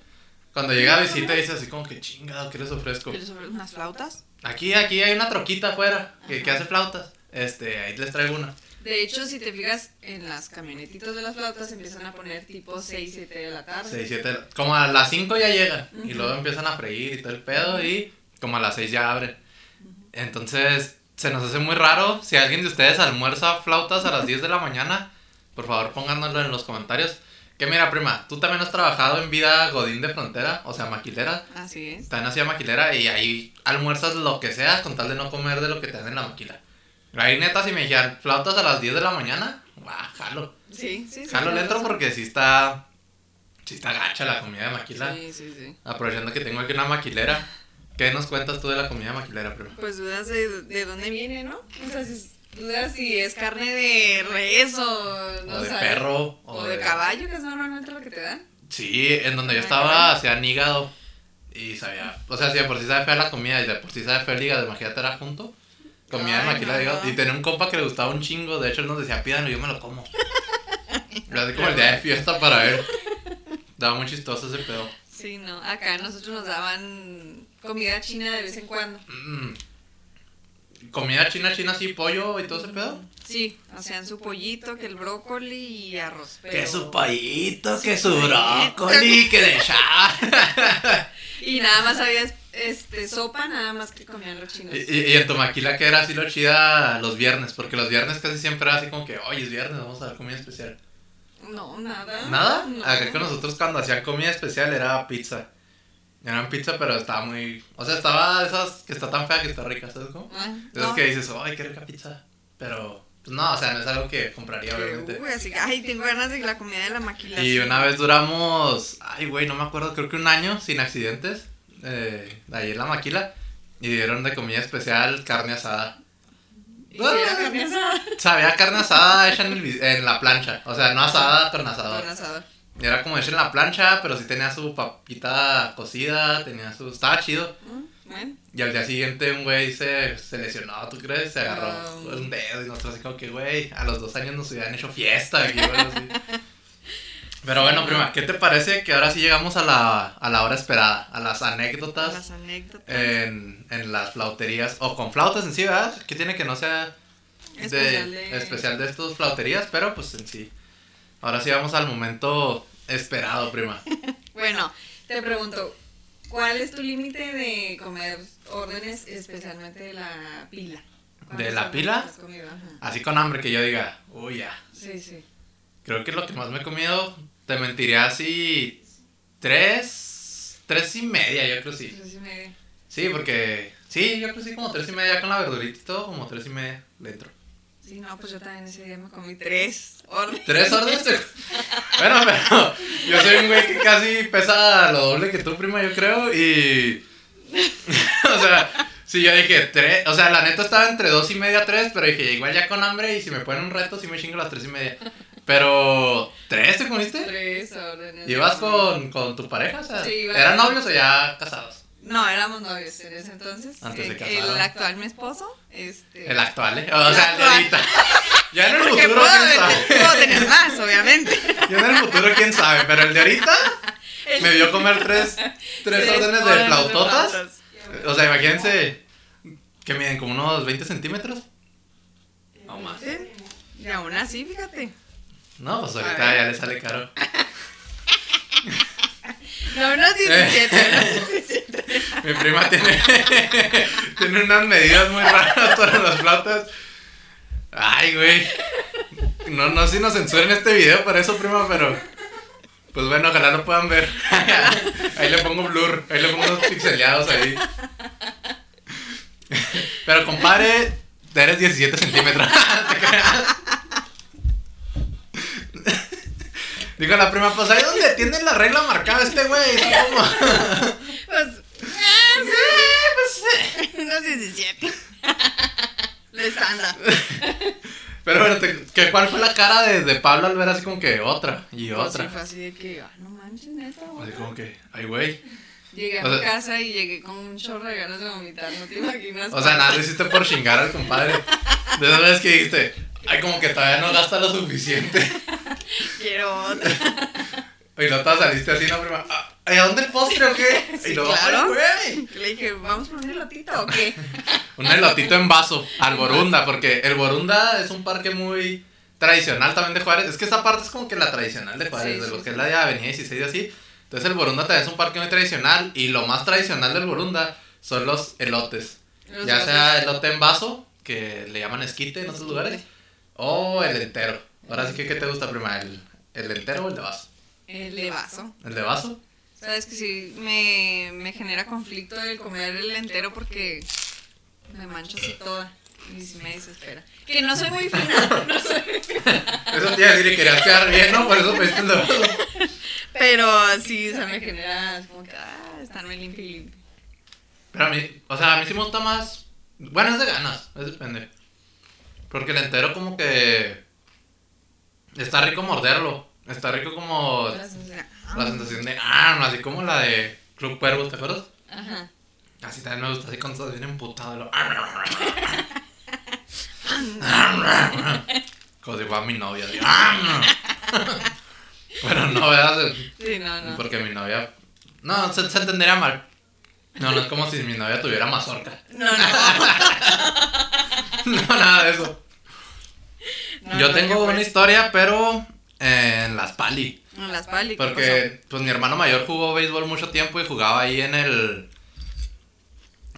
Cuando llega a visita dices así como que chingado, ¿qué les ofrezco? ¿Quieres sobre unas flautas? Aquí, aquí hay una troquita afuera que, que hace flautas. Este, ahí les traigo una. De hecho, si te fijas en las camionetitas de las flautas empiezan a poner tipo 6, 7 de la tarde. 6, 7, como a las 5 ya llegan. Y luego empiezan a freír y todo el pedo. Y como a las 6 ya abren. Entonces, se nos hace muy raro. Si alguien de ustedes almuerza flautas a las 10 de la mañana, por favor póngannoslo en los comentarios. Que mira, prima, tú también has trabajado en vida Godín de Frontera, o sea, maquilera. Así es. También hacía maquilera y ahí almuerzas lo que sea con tal de no comer de lo que te dan en la maquila. Ahí neta, si me dijeran flautas a las 10 de la mañana, ¡guau, jalo! Sí, sí, sí. Jalo le entro porque sí está. Sí está gacha la comida de maquila. Sí, sí, sí. Aprovechando que tengo aquí una maquilera. ¿Qué nos cuentas tú de la comida maquilera, prima? Pues dudas de, de dónde viene, ¿no? O sea, si- dudas si es carne de res o... no O de perro. O, de, caballo, que es normalmente lo que te dan. Sí, en donde yo estaba hacían hígado y sabía, o sea, si de por sí sabe fea la comida y de por sí sabe fea el hígado, imagínate era junto. Comía de no. hígado y tenía un compa que le gustaba un chingo, de hecho él nos decía, pídanlo, yo me lo como. Era así como el día de fiesta para él. Daba muy chistoso ese pedo. Sí, no. Acá nosotros nos daban comida china de vez en cuando. Mm. Comida china, china así, pollo y todo ese pedo. Sí, hacían su pollito, que el brócoli y arroz. Que pero- su pollito, que su brócoli, que le echaba. Y nada más había este, sopa, nada más que comían los chinos. Y, y- y en tu maquila que era así lo chida los viernes, porque los viernes casi siempre era así como que, oye, es viernes, vamos a dar comida especial. No, nada. ¿Nada? No. Acá con nosotros cuando hacían comida especial era pizza. Eran pizza, pero estaba muy... O sea, estaba de esas que está tan fea que está rica, ¿sabes cómo? Ah, De esas no. que dices, ay, qué rica pizza. Pero, pues no, o sea, no es algo que compraría, obviamente. Uy, así que, ay, tengo ganas de la comida de la maquila. Y una vez duramos, ay, güey, no me acuerdo, creo que un año sin accidentes. Eh, ahí en la maquila. Y dieron de comida especial carne asada. ¿Y si era carne asada? Sabía carne asada hecha en, el en la plancha. O sea, no asada con asador. Con asador. Era como hecha en la plancha, pero sí tenía su papita cocida, tenía su... Estaba chido. Mm, Bueno, Y al día siguiente un güey se, se lesionó, ¿tú crees? Se agarró un dedo y nosotros así como que, güey, a los dos años nos hubieran hecho fiesta aquí, güey, así. Pero bueno, prima, ¿qué te parece que ahora sí llegamos a la, a la hora esperada? A las anécdotas las anécdotas. en, en las flauterías, o con flautas en sí, ¿verdad? ¿Qué tiene que no sea de, Especial de- especial de estos flauterías? Pero pues en sí. Ahora sí vamos al momento esperado, prima. Bueno, te pregunto, ¿cuál es tu límite de comer órdenes, especialmente de la pila? ¿De la ¿Cuántas pila? Así con hambre que yo diga, uy, ya. Sí, sí. Creo que lo que más me he comido, te mentiría así, tres, tres y media, yo creo sí. Tres y media. Sí, porque, sí, yo creo sí como tres y media con la verdurita y todo, como tres y media dentro. Sí, no, pues yo también ese día me comí tres órdenes. ¿Tres órdenes? bueno, pero yo soy un güey que casi pesa lo doble que tú, prima, yo creo, y... o sea, sí, yo dije tres, o sea, la neta estaba entre dos y media, tres, pero dije, igual ya con hambre y si me ponen un reto, sí me chingo las tres y media. Pero, ¿tres te comiste? Tres órdenes. ¿Ibas con, con tu pareja? O sea, Sí, iba- ¿Eran novios o ya casados? No, éramos novios en ese entonces. Antes de Eh, casados. El actual mi esposo. Este, El actual, ¿eh? O sea, el de ahorita. Ya en el Porque futuro, puedo, quién sabe. puedo tener más, obviamente. Ya en el futuro, quién sabe. Pero el de ahorita me vio comer tres, tres órdenes de flautotas. O sea, imagínense que miden como unos 20 centímetros. No más. Sí, Y aún así, fíjate. No, pues ahorita ya le sale caro. No, unos 17. unos 17. Mi prima tiene, tiene unas medidas muy raras para las flautas. Ay, güey. No, no si nos censuren este video para eso, prima, pero. Pues bueno, ojalá lo puedan ver. Ahí le pongo blur, ahí le pongo unos pixeleados ahí. Pero compadre, eres 17 centímetros. ¿Te creas? Dijo la prima, pues ahí donde tiene la regla marcada este güey. ¿Cómo? Pues, ah, sí, pues, unos 17. Lo estándar. Pero bueno, te- ¿qué, ¿cuál fue la cara de, de Pablo al ver así como que otra y Pues sí, otra? fue así de que, ah, no manches, neta. Así como que, ay, güey. Llegué a mi sea- casa y llegué con un chorro de ganas de vomitar, no te imaginas. O sea, nada, lo hiciste por chingar al compadre. De esas veces que dijiste, ay, como que todavía no gasta lo suficiente. Quiero otra. Y no te saliste así, no, prima. Ah, ¿Y a dónde el postre o qué? Sí, y lo claro. güey. Le dije, ¿vamos por un elotito o qué? Un elotito en vaso al Borunda, porque el Borunda es un parque muy tradicional también de Juárez. Es que esa parte es como que la tradicional de Juárez, Sí, de sí, lo que es la de Avenida 16 y así. Entonces el Borunda también es un parque muy tradicional y lo más tradicional del Borunda son los elotes. Los ya sea elote en vaso, que le llaman esquite en otros lugares, o el entero. Ahora sí que, ¿qué te gusta prima? ¿El, el entero o el de vaso? El de vaso. ¿El de vaso? Sabes que sí me, me genera conflicto el comer el entero porque me mancho así toda y sí me desespera. Que no soy muy fina, no soy muy fina. Eso te iba a decir y querías quedar bien, ¿no? Por eso pediste el de vaso. Pero sí, o sea, me genera como que, ah, estarme limpio y limpio. Pero a mí, o sea, a mí sí me gusta más. Bueno, es de ganas, es depende. Porque el entero, como que. Está rico morderlo. Está rico como. La sensación de, ah, no, así como la de Club Cuervos, ¿te acuerdas? Ajá. Así también me gusta, así cuando estás bien emputado. y lo- Como si fuera mi novia. así. Bueno, no, ¿verdad? Sí, no, no. Porque mi novia. No, se, se entendería mal. No, no es como si mi novia tuviera mazorca. No, no. No, nada de eso. No, Yo tengo una historia, pero en las pali. En las pali. ¿qué Porque pues mi hermano mayor jugó béisbol mucho tiempo y jugaba ahí en el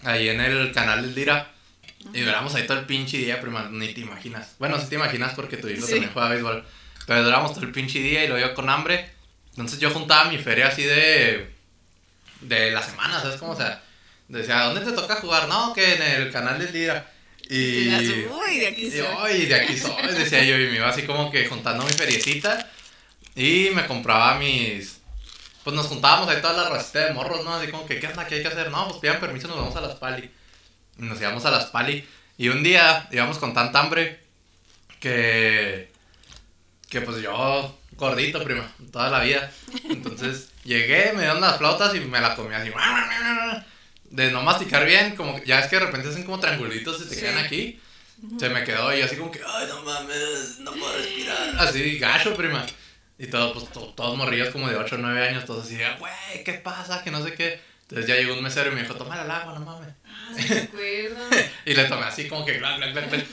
ahí en el canal del Dira. Y duramos ahí todo el pinche día, prima, ni te imaginas. Bueno, sí te imaginas porque tu hijo Sí. también juega béisbol. Pero duramos todo el pinche día y lo yo con hambre. Entonces yo juntaba mi feria así de de la semana, ¿sabes cómo? O sea, decía, ¿dónde te toca jugar? No, que en el canal del Dira. Y, pasó? Uy, de aquí y, soy. "Ay, de aquí soy, decía yo, y me iba así como que juntando mi feriecita y me compraba mis... Pues nos juntábamos ahí toda la racita de morros, ¿no? Así como que, ¿qué onda? ¿Qué hay que hacer? No, pues pidan permiso, nos vamos a las pali. Y nos íbamos a las pali. Y un día íbamos con tanta hambre que... Que pues yo, gordito, prima, toda la vida. Entonces llegué, me dieron las flautas y me la comí así. De no masticar bien, como ya es que de repente hacen como triangulitos y te Sí. quedan aquí. Se me quedó y yo así como que, ay, no mames, no puedo respirar. Así, gacho, prima. Y todo, pues, to- todos morrillos como de 8 o 9 años, todos así, de, güey, ¿qué pasa? Que no sé qué. Entonces ya llegó un mesero y me dijo, toma el agua, no mames. ¿Me acuerdo? Y le tomé así como que, glac, glac, glac, glac.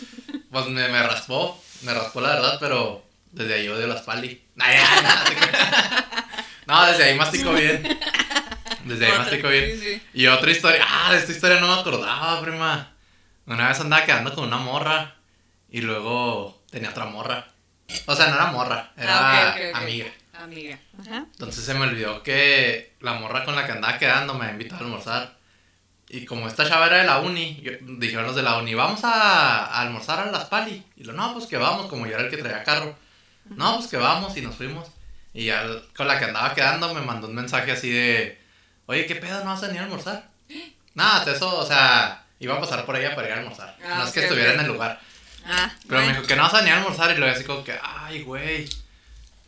Pues me, me raspó, me raspó la verdad, pero desde ahí odio las pali. No, desde ahí mastico bien. Desde ahí mastico bien. sí, sí. Y otra historia, ah, de esta historia no me acordaba, prima. Una vez andaba quedando con una morra y luego tenía otra morra. O sea, no era morra, era Ah, amiga. Amiga. Ajá. Entonces se me olvidó que la morra con la que andaba quedando me invitó a almorzar. Y como esta chava era de la uni, yo- dijeron los de la uni, vamos a, a almorzar a las pali. Y lo, no, pues que vamos, como yo era el que traía carro. No, pues que vamos y nos fuimos. Y ya con la que andaba quedando me mandó un mensaje así de, oye, ¿qué pedo? ¿No vas a venir a almorzar? Nada, eso, o sea, iba a pasar por ella para ir a almorzar. Ah, no es que estuviera en el lugar. Ah, Pero me dijo que no vas a venir a almorzar y luego así como que, ay, güey.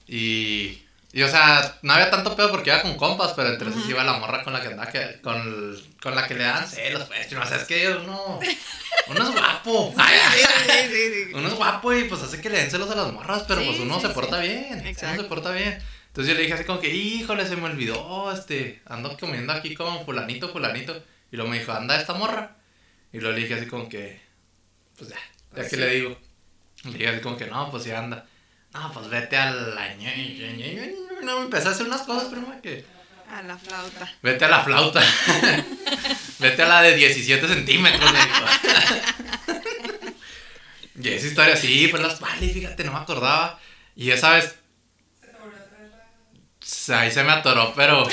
Y, y, o sea, no había tanto pedo porque iba con compas, pero entre esos iba la morra con la que andaba, que, con, con la que le dan celos, pues, o sea, es que uno, uno es guapo. Ay, Sí, sí, sí, uno es guapo y pues hace que le den celos a las morras, pero pues uno se porta bien. Exacto. Uno se porta bien. Entonces yo le dije así como que, híjole, se me olvidó, este, ando comiendo aquí con fulanito, fulanito. Y luego me dijo, anda esta morra. Y luego le dije así como que, pues ya, ya Pues que sí. le digo. Le dije así como que, no, pues ya anda. No, pues vete a la... No, me empecé a hacer unas cosas, prima, que... A la flauta. Vete a la flauta. Vete a la de 17 centímetros, le dijo. Y esa historia, sí, fue en las pali, fíjate, no me acordaba. Y esa vez. Ahí se me atoró, pero.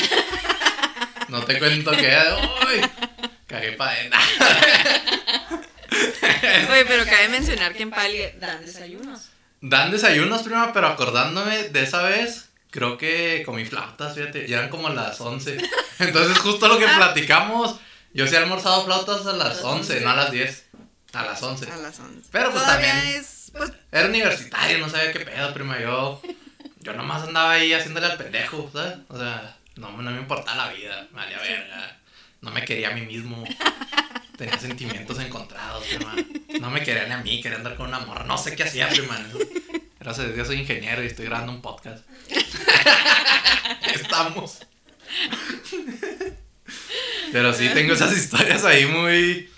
No te cuento que. ¡Uy! Cagué para adentro. Oye, pero cabe mencionar que en Pali dan desayunos. Dan desayunos, prima, pero acordándome de esa vez, creo que comí flautas, fíjate, y eran como las 11. Entonces, justo lo que platicamos, yo sí he almorzado flautas a las 11, no a las 10. A las 11. A las 11. Pero, pues, Todavía también- es. Pues, Era universitario, no sabía qué pedo, prima. Yo, yo nomás andaba ahí haciéndole al pendejo, ¿sabes? O sea, no, no me importaba la vida, me valía verga. No me quería a mí mismo. Tenía sentimientos encontrados, prima. No me quería ni a mí, quería andar con una morra. No sé qué hacía, prima. Gracias a Dios soy ingeniero y estoy grabando un podcast. Estamos. Pero sí, tengo esas historias ahí muy,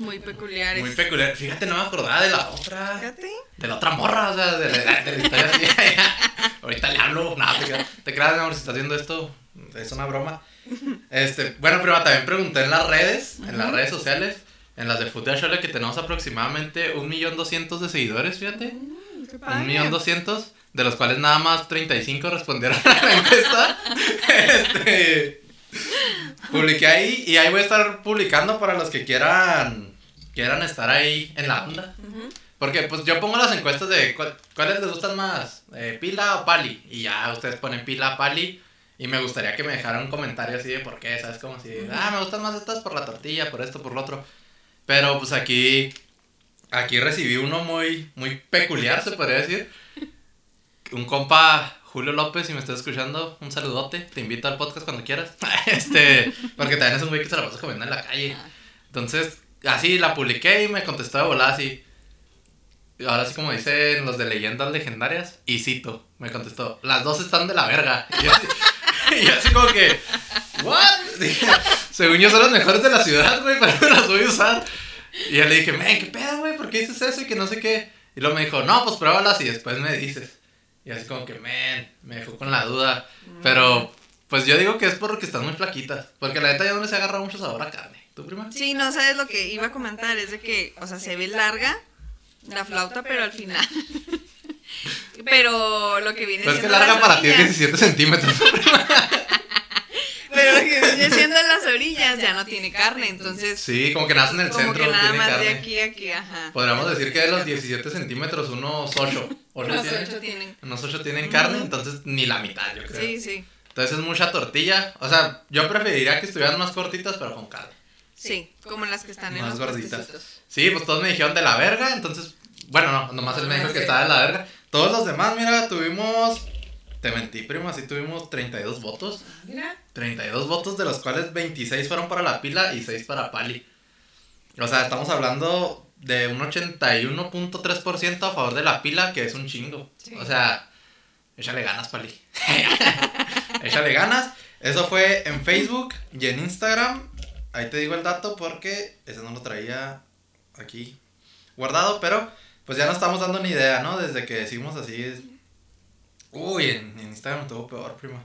muy peculiares. muy peculiares. Fíjate, no me acordaba de la otra. Fíjate. De la otra morra, o sea, de, la- de la historia así. Ahorita le hablo. No, te creas, te creas, mi amor, si estás viendo esto. Es una broma. Este, bueno, prima, también pregunté en las redes, en las redes sociales, en las de Footage Shole, que tenemos aproximadamente un millón doscientos de seguidores, fíjate. Qué Un millón doscientos, de los cuales nada más 35 respondieron a la encuesta. Este, publiqué ahí y ahí voy a estar publicando para los que quieran quieran estar ahí en la onda. Porque pues yo pongo las encuestas de cuál- cuáles les gustan más, eh, pila o pali. Y ya ustedes ponen pila, pali. Y me gustaría que me dejaran un comentario así de por qué, ¿sabes? Como si, ah, me gustan más estas por la tortilla, por esto, por lo otro. Pero pues aquí, aquí recibí uno muy, muy peculiar, se podría decir. Un compa Julio López, si me estás escuchando, un saludote. Te invito al podcast cuando quieras. este, porque también es un güey que se la pasa comiendo en la calle. Entonces, así la publiqué y me contestó de volada así. Ahora sí, como dicen los de leyendas legendarias, y cito, me contestó, las dos están de la verga. Y yo así, yo como que, ¿what? Dije, según yo son las mejores de la ciudad, güey, pero no las voy a usar. Y yo le dije, men, ¿qué pedo, güey? ¿Por qué dices eso? Y que no sé qué. Y luego me dijo, no, pues pruébalas y después me dices. Y así como que, men, me dejó con la duda. Pero, pues yo digo que es porque están muy flaquitas. Porque la neta ya no les agarra mucho sabor a carne. ¿Tu prima? Sí, no sabes lo que iba a comentar, es de que, o sea, se ve larga la flauta, pero al final. pero lo que viene Pues es que siendo larga las para ti es orillas- 17 centímetros. Pero lo que viene siendo las orillas ya no tiene carne, entonces. Sí, como que nace en el como centro, que nada tiene más carne. de aquí a aquí, ajá. Podríamos decir que de los 17 centímetros, unos 8. Los ocho tienen. Unos 8 tienen carne, entonces ni la mitad, yo creo. Sí, sí. Entonces es mucha tortilla. O sea, yo preferiría que estuvieran más cortitas, pero con carne. Sí, como las que están en Más los gorditas. puestecitos. Sí, pues todos me dijeron de la verga, entonces. Bueno, no, nomás él me dijo que estaba de la verga. Todos los demás, mira, tuvimos. Te mentí, prima, sí tuvimos 32 votos. Mira. 32 votos, de los cuales 26 fueron para la pila y 6 para Pali. O sea, estamos hablando de un 81.3% a favor de la pila, que es un chingo. Sí. O sea, échale ganas, Pali. échale ganas. Eso fue en Facebook y en Instagram. Ahí te digo el dato porque ese no lo traía aquí guardado, pero pues ya no estamos dando ni idea, ¿no? Desde que decimos así. es- Uy, en, en Instagram estuvo peor, prima.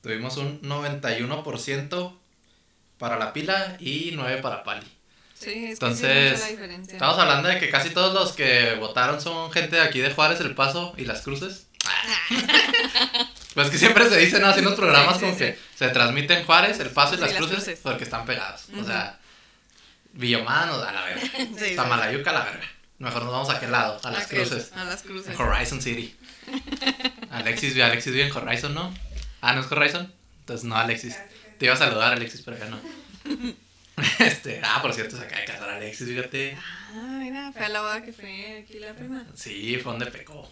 Tuvimos un 91% para la pila y 9 para Pali. Sí, es que sí Entonces, es mucha la diferencia. Estamos hablando de que casi todos los que votaron son gente de aquí de Juárez, El Paso y Las Cruces. pues que siempre se dice, ¿no? Así en los programas Sí, sí, como sí. que se transmiten Juárez, El Paso y Las Las Cruces, Cruces. porque están pegados. O sea, Villomán o a la verga. Sí, Tamalayuca a la verga. Mejor nos vamos a aquel lado, a Las Cruces. A las cruces. En Horizon City. Alexis, Alexis vive en Horizon, ¿no? Ah, ¿no es Horizon? Entonces no, Alexis. Te iba a saludar, Alexis, pero ya no. Este, ah, por cierto, se acaba de casar Alexis, fíjate. Ah, mira, fue a la boda que fue aquí la prima. Sí, fue donde pecó.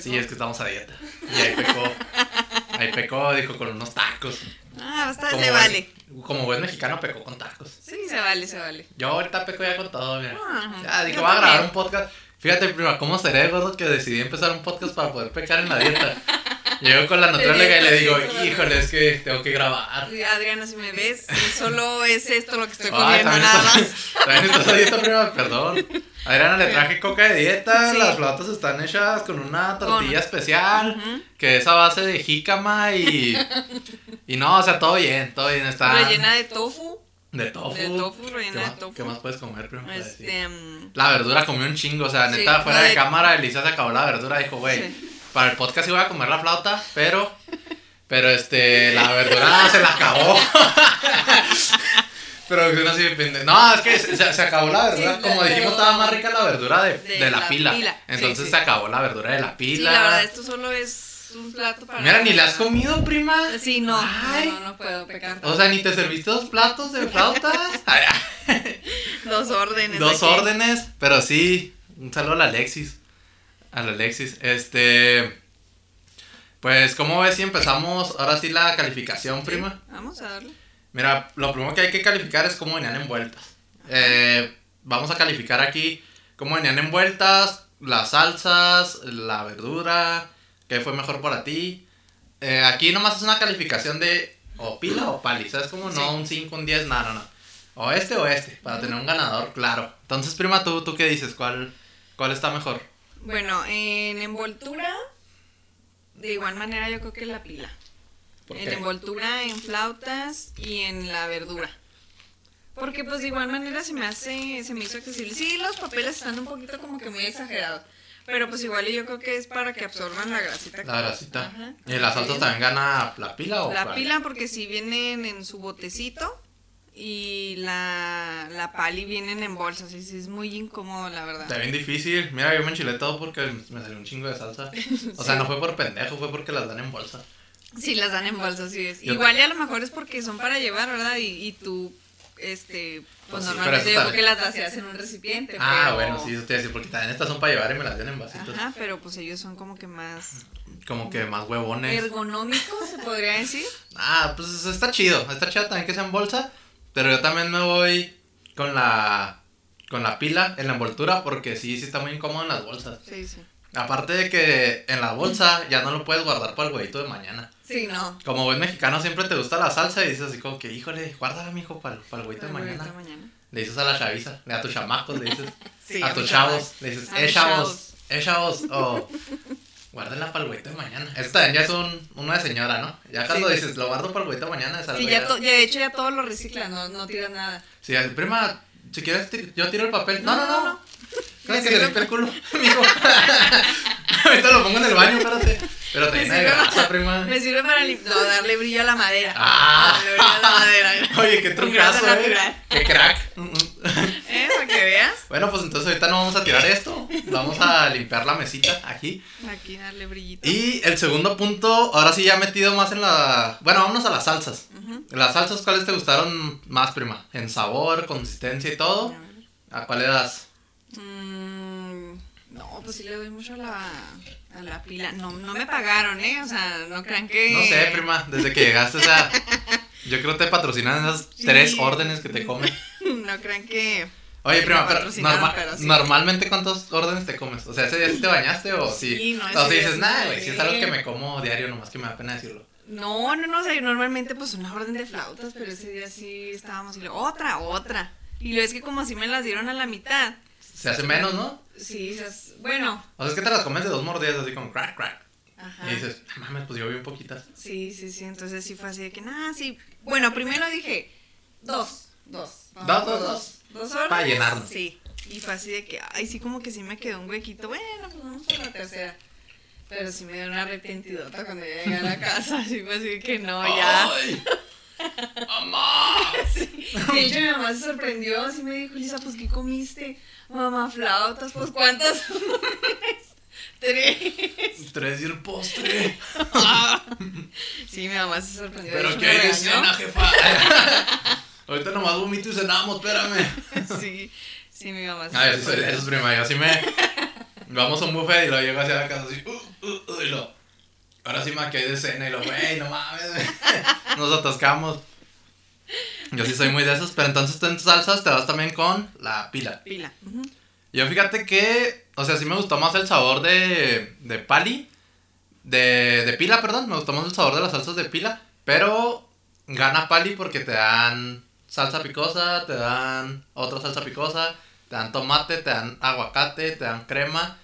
Sí, es que estamos a dieta. Y ahí pecó. Ahí pecó, dijo, con unos tacos. Ah, basta, Como se buen- vale. Como buen mexicano, pecó con tacos. Sí, se vale, se vale. Yo ahorita peco ya con todo, mira. Ajá. Ya, dije, Yo voy a grabar un podcast. Fíjate, prima, cómo seré gordo que decidí empezar un podcast para poder pecar en la dieta. Llego con la nutrióloga y le digo, híjole, es que tengo que grabar. Adriana, si me ves, solo es esto lo que estoy Ay, comiendo, nada más. también estás a dieta, prima, perdón. Adriana le traje coca de dieta, Sí. las flautas están hechas con una tortilla Con- especial, que es a base de jícama y... Y no, o sea, todo bien, todo bien, está... Rellena de tofu. De tofu. de tofu, ¿Qué rellena más, de tofu. ¿Qué más puedes comer, prima? Este. mm, La verdura comió un chingo, o sea, Sí, neta, fuera de de- cámara, Elisa se acabó la verdura, dijo, güey, Sí. Para el podcast voy a comer la flauta, pero, pero este, la verdura se la acabó. pero uno así, pende- no, es que se, se- acabó la verdura, Sí, como dijimos, estaba más rica la verdura de, De de la, la pila, entonces sí. se acabó la verdura de la Sí, pila. la verdad, esto solo es un plato para. Mira, ni la has comido, prima. Sí, no. Ay. No, no, puedo pecar. O sea, ni te serviste dos platos de flautas. Dos órdenes. Dos aquí. órdenes, pero sí, un saludo a la Alexis. A la Alexis. Este. Pues, ¿cómo ves si empezamos ahora sí la calificación, Sí, prima? Vamos a darle. Mira, lo primero que hay que calificar es cómo venían envueltas. Eh, vamos a calificar aquí cómo venían envueltas, las salsas, la verdura, qué fue mejor para ti. Eh, aquí nomás es una calificación de o pila o pali, ¿sabes? Como no Sí. un 5, un 10, no, no, no. O este o este, para tener un ganador, claro. Entonces, prima, ¿tú, tú qué dices? ¿Cuál, cuál está mejor? Bueno, en envoltura, de igual manera, yo creo que la pila. ¿Por En envoltura, en flautas y en la verdura. Porque pues de igual manera se me hace, se me hizo accesible. Sí, los papeles están un poquito como que muy exagerados. Pero pues igual yo creo que es para que absorban la grasita. La grasita. Ajá. ¿Y las salsas Sí. también gana la pila o La pila porque si vienen en su botecito y la, la pali vienen en bolsas. Y sí es muy incómodo, la verdad. Está bien difícil. Mira, yo me enchilé todo porque me salió un chingo de salsa. O sea, no fue por pendejo, fue porque las dan en bolsa. Sí, las dan en bolsas, sí es. Yo- Igual y a lo mejor es porque son para llevar, ¿verdad? Y, y tú este, Pues pues, normalmente yo creo que las vacías en un recipiente. Ah, pero- bueno, sí, eso te iba a decir, porque también estas son para llevar y me las dan en vasitos. Ajá, pero pues ellos son como que más Como que más huevones. ergonómicos, se podría decir. Ah, pues está chido. Está chido también que sea en bolsa. Pero yo también me voy con la con la pila en la envoltura porque sí, sí está muy incómodo en las bolsas. Sí, sí. Aparte de que en la bolsa ya no lo puedes guardar para el huevito de mañana. Sí, no. Como buen mexicano siempre te gusta la salsa y dices así como que, híjole, guárdala, mijo, para, para el huevito de Para mañana. ahorita mañana. Le dices a la chaviza, a tus chamacos, le dices Sí, a tus chavos, le dices, eh chavos, eh chavos, o guárdenla para el huevito de mañana. Esto también ya es un, de señora, ¿no? Ya cuando Sí. dices, lo guardo para el huevito de mañana, es Sí, ya, to- ya de hecho ya todo lo reciclan, no, no tiran nada. Sí, prima, si quieres, yo tiro el papel. No, no, no. no. Que se limpie el culo, mijo. Ahorita lo pongo en el baño, espérate. Pero te sirve- grasa, prima. Me sirve para no, darle brillo a la madera. Ah. Darle brillo a la madera. Oye, qué trucazo, eh. Qué crack. ¿Eh? Para que veas. Bueno, pues entonces ahorita no vamos a tirar esto. Vamos a limpiar la mesita aquí. Aquí darle brillito. Y el segundo punto, ahora sí ya metido más en la... Bueno, vámonos a las salsas. Las salsas, ¿cuáles te gustaron más, prima? En sabor, consistencia y todo. ¿A cuál le das? Mm, no, pues sí le doy mucho a la, a la pila. No, no me pagaron, ¿eh? O sea, no crean que... No sé, prima, desde que llegaste, o sea, yo creo que te patrocinan esas Sí. tres órdenes que te comen. No crean que... Oye, prima, pero, patrocinaron, norma- pero sí. normalmente ¿cuántas órdenes te comes? O sea, ¿ese día sí te bañaste o sí? Sí, no, o sea, dices, nada, güey, si es bañé". algo que me como diario, nomás que me da pena decirlo. No, no, no, o sea, yo normalmente pues una orden de flautas, pero ese día sí estábamos y luego otra, otra. Y luego es que como si me las dieron a la mitad. Se hace menos, ¿no? Sí, o sea, es- bueno. O sea, es que te las comes de dos mordidas, así como crack, crack. Ajá. Y dices, "No mames, pues yo vi un poquitas. Sí, sí, sí, entonces sí fue así de que, nada, sí. Bueno, primero dije, dos, dos. Vamos Dos, dos, dos. Dos órdenes. Para llenarnos. Sí. Y fue así de que, ay, sí, como que sí me quedó un huequito. Bueno, pues vamos por la tercera. Pero sí me dio una arrepentidota cuando ya llegué a la casa. Así fue así de que no, ya. ¡Ay! ¡Mamá! De hecho, mi mamá se sorprendió, así me dijo, Lisa, pues, ¿qué comiste? Mamá, flautas, pues, ¿cuántas? Tres. Tres y el postre. Sí, mi mamá se sorprendió. Pero ¿qué hay de cena, jefa? Ahorita nomás vomito y cenamos, espérame. Sí, sí, mi mamá se A ver, eso, eso es prima. Yo así me. Vamos a un buffet y luego llego hacia la casa así. Uh, uh, uh, y lo. Ahora sí me quedé de cena y lo, güey, no mames, güey. Nos atascamos. Yo sí soy muy de esos, pero entonces tú en tus salsas te vas también con la pila. Pila. Yo fíjate que, o sea, sí me gustó más el sabor de, de pali, de, de pila, perdón, me gustó más el sabor de las salsas de pila, pero gana pali porque te dan salsa picosa, te dan otra salsa picosa, te dan tomate, te dan aguacate, te dan crema,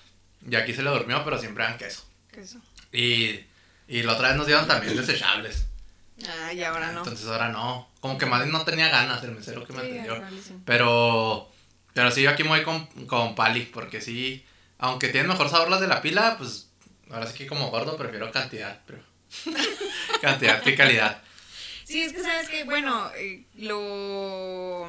y aquí se le durmió, pero siempre dan queso. Queso. Y, y la otra vez nos dieron también desechables, Ah, y ahora no. entonces ahora no, como que más no tenía ganas el mesero que me Sí, atendió. Pero, pero sí, yo aquí me voy con, con pali, porque sí, aunque tienen mejor sabor las de la pila, pues ahora sí que como gordo prefiero cantidad, pero cantidad que calidad. Sí, es que sabes que, bueno, eh, lo,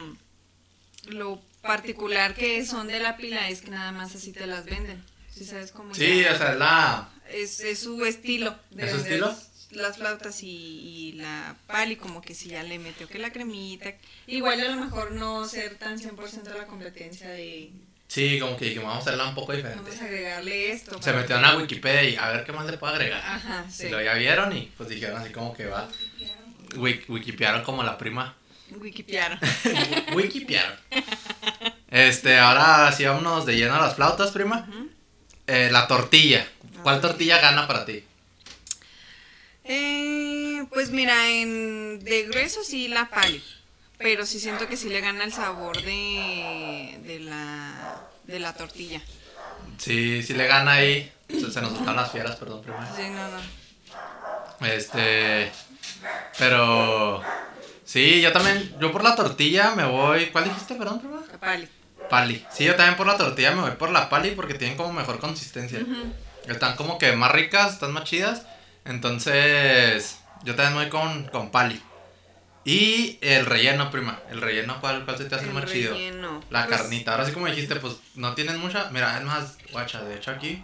lo particular que son de la pila es que nada más así te las venden. ¿Sí sabes cómo? Sí, ya- o sea, es la... es, es su estilo. de ¿Es su estilo? Las flautas y, y la pali, como que si ya le metió que la cremita. Igual a lo mejor no ser tan 100% la competencia de Sí, como que dijimos, vamos a hacerla un poco diferente. vamos a agregarle esto. Se metieron a Wikipedia y a ver qué más le puedo agregar. Ajá, Y sí. lo ya vieron y pues dijeron así como que va. Wik- Wikipearon como la prima. Wikipedia. Wikipearon. Este, ahora sí vámonos de lleno a las flautas, prima. Eh, la tortilla. ¿Cuál tortilla gana para ti? Eh, pues mira, en de grueso sí la pali, pero sí siento que sí le gana el sabor de, de la de la tortilla. Sí, sí le gana ahí. Se, se nos están las fieras, perdón, prima. Sí, no, no. Este. Pero. Sí, yo también. Yo por la tortilla me voy. ¿Cuál dijiste, perdón, prima? La pali. Pali. Sí, yo también por la tortilla me voy por la pali porque tienen como mejor consistencia. Están como que más ricas, están más chidas. Entonces, yo también me voy con, con pali. Y el relleno, prima. El relleno, ¿cuál, cuál se te hace El más chido? relleno. La Pues, carnita. Ahora sí como dijiste, pues no tienen mucha. Mira, es más, guacha, de hecho aquí.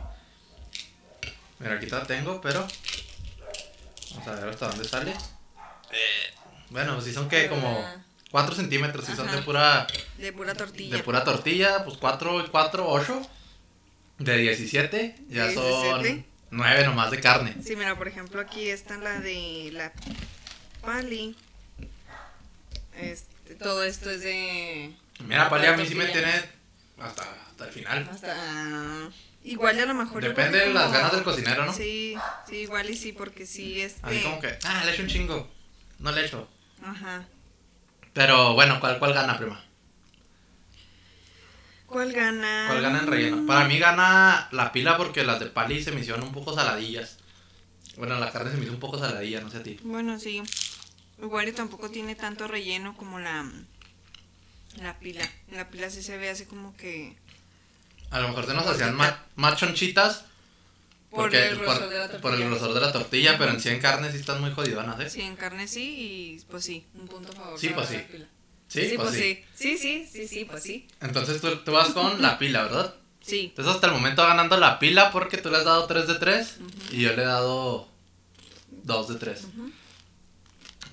Mira, aquí la tengo, pero. Vamos a ver hasta dónde sale. Eh, bueno, sí son que como 4 centímetros, si son de pura, De pura tortilla. de pura tortilla, pues 4 y 4, 8. De 17, ya De son 17. 9 nomás de carne. Sí, mira, por ejemplo, aquí está la de la pali. Este, todo esto es de Mira, Pali, a mí sí me tiene hasta, hasta el final. hasta igual y a lo mejor Depende de las como- ganas del cocinero, ¿no? Sí, sí, igual y sí, porque sí este Así como que, ah, le echo un chingo. No le echo. Ajá. Pero bueno, ¿cuál, cuál gana, prima? ¿Cuál gana? ¿Cuál gana en relleno? Para mí gana la pila porque las de Pali se me hicieron un poco saladillas. Bueno, la carne se me hizo un poco saladilla, no sé a ti. Bueno, sí. Igual y tampoco tiene tanto relleno como la la pila. La pila sí se ve así como que A lo mejor se nos hacían ma- más chonchitas por porque, el grosor por, de la tortilla. por el grosor de la tortilla, pero en sí en carne sí están muy jodidonas, ¿eh? Sí, en carne sí y pues sí, un punto favor. Sí, pues sí. Sí, pues sí. Sí, sí, sí, sí, pues sí. Entonces tú, tú vas con la pila, ¿verdad? Sí. Entonces hasta el momento va ganando la pila porque tú le has dado 3 de 3 y yo le he dado 2 de 3.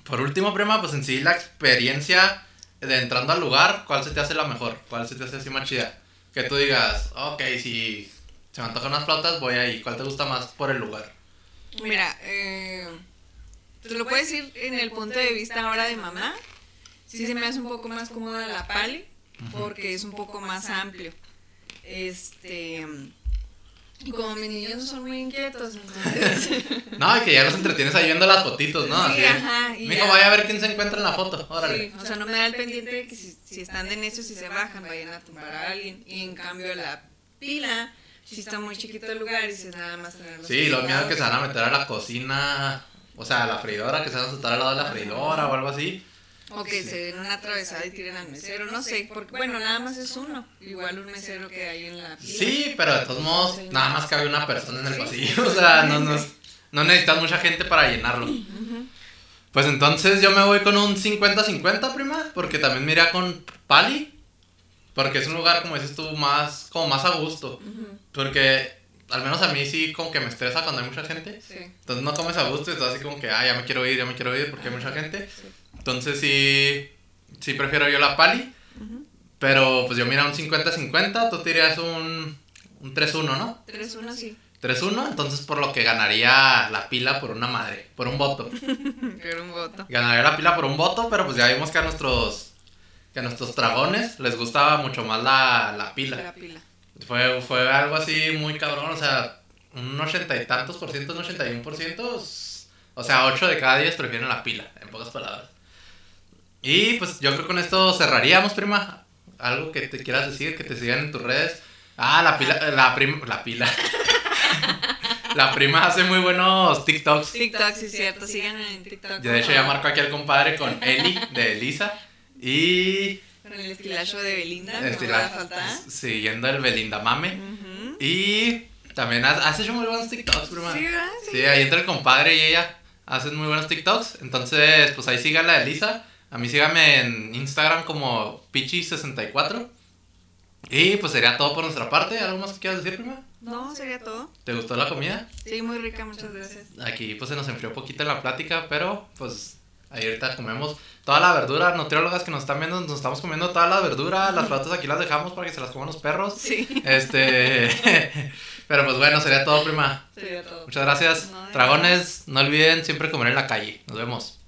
Por último, prima, pues en sí la experiencia de entrando al lugar, ¿cuál se te hace la mejor? ¿Cuál se te hace así más chida? Que tú digas, ok, si se me antojan unas flautas, voy ahí. ¿Cuál te gusta más por el lugar? Mira, eh, te lo puedes decir en el punto de vista ahora de mamá. Sí se me hace un poco más cómoda la pali porque es un poco más amplio. Este y como mis niños no son muy inquietos, entonces No, que ya los entretienes ahí viendo las fotitos, ¿no? Sí, Así. ajá, y Mijo, ya. vaya a ver quién se encuentra en la foto. Órale. Sí, o sea, no me da el pendiente de que si, si están de necios y se bajan, vayan a tumbar a alguien. Y en cambio la pila, si está muy chiquito el lugar y si es nada más tenerlos Sí, lo miedo es que se van a meter a la cocina, o sea, a la freidora, que se van a sentar al lado de la freidora o algo así. O que se den una atravesada y tiren al mesero, no sé, porque bueno, nada más es uno. Igual un mesero que hay en la pila. Sí, pero de todos modos, nada más cabe una persona en el pasillo, o sea, no, no, no necesitas mucha gente para llenarlo. Pues entonces yo me voy con un 50-50, prima, porque también me iría con Pali, porque es un lugar, como dices tú, más, como más a gusto. Porque al menos a mí sí como que me estresa cuando hay mucha gente. Sí. Entonces no comes a gusto y estás así como que, ah, ya me quiero ir, ya me quiero ir porque hay mucha gente. Entonces sí, sí prefiero yo la pali. Pero pues yo mira un 50-50, tú te dirías un, un 3-1, ¿no? 3-1 sí. 3-1, entonces por lo que ganaría la pila por una madre, por un voto. Quiero un voto. Ganaría la pila por un voto, pero pues ya vimos que a nuestros, que a nuestros dragones les gustaba mucho más la, la pila. La pila. Fue, fue algo así muy cabrón, o sea, un ochenta y tantos por ciento, un 81 por ciento, o sea, 8 de cada 10 prefieren la pila, en pocas palabras. Y pues yo creo que con esto cerraríamos, prima. Algo que te quieras decir, que te sigan en tus redes. Ah, la pila, la prima, la pila. la prima hace muy buenos TikToks. TikTok, sí cierto, síganme en TikTok. Yo de hecho ya marco aquí al compadre con Eli de Elisa. Y Con el estilacho de Belinda, la- faltar. siguiendo el Belinda Mame. Y también has, hecho muy buenos TikToks, prima. Sí, ¿verdad? Sí. Sí, ahí entre el compadre y ella hacen muy buenos TikToks. Entonces, pues ahí síganla a Elisa. A mí síganme en Instagram como Pichi64. Y pues sería todo por nuestra parte. ¿Algo más que quieras decir, prima? No, sería todo. ¿Te gustó la comida? Sí, muy rica, muchas gracias. Aquí pues se nos enfrió un poquito en la plática, pero pues ahí ahorita comemos toda la verdura. Nutriólogas que nos están viendo, nos estamos comiendo toda la verdura. Las flautas aquí las dejamos para que se las coman los perros. Sí, Este. pero pues bueno, sería todo, prima. sería todo. Muchas gracias. No, Dragones, no olviden siempre comer en la calle. Nos vemos.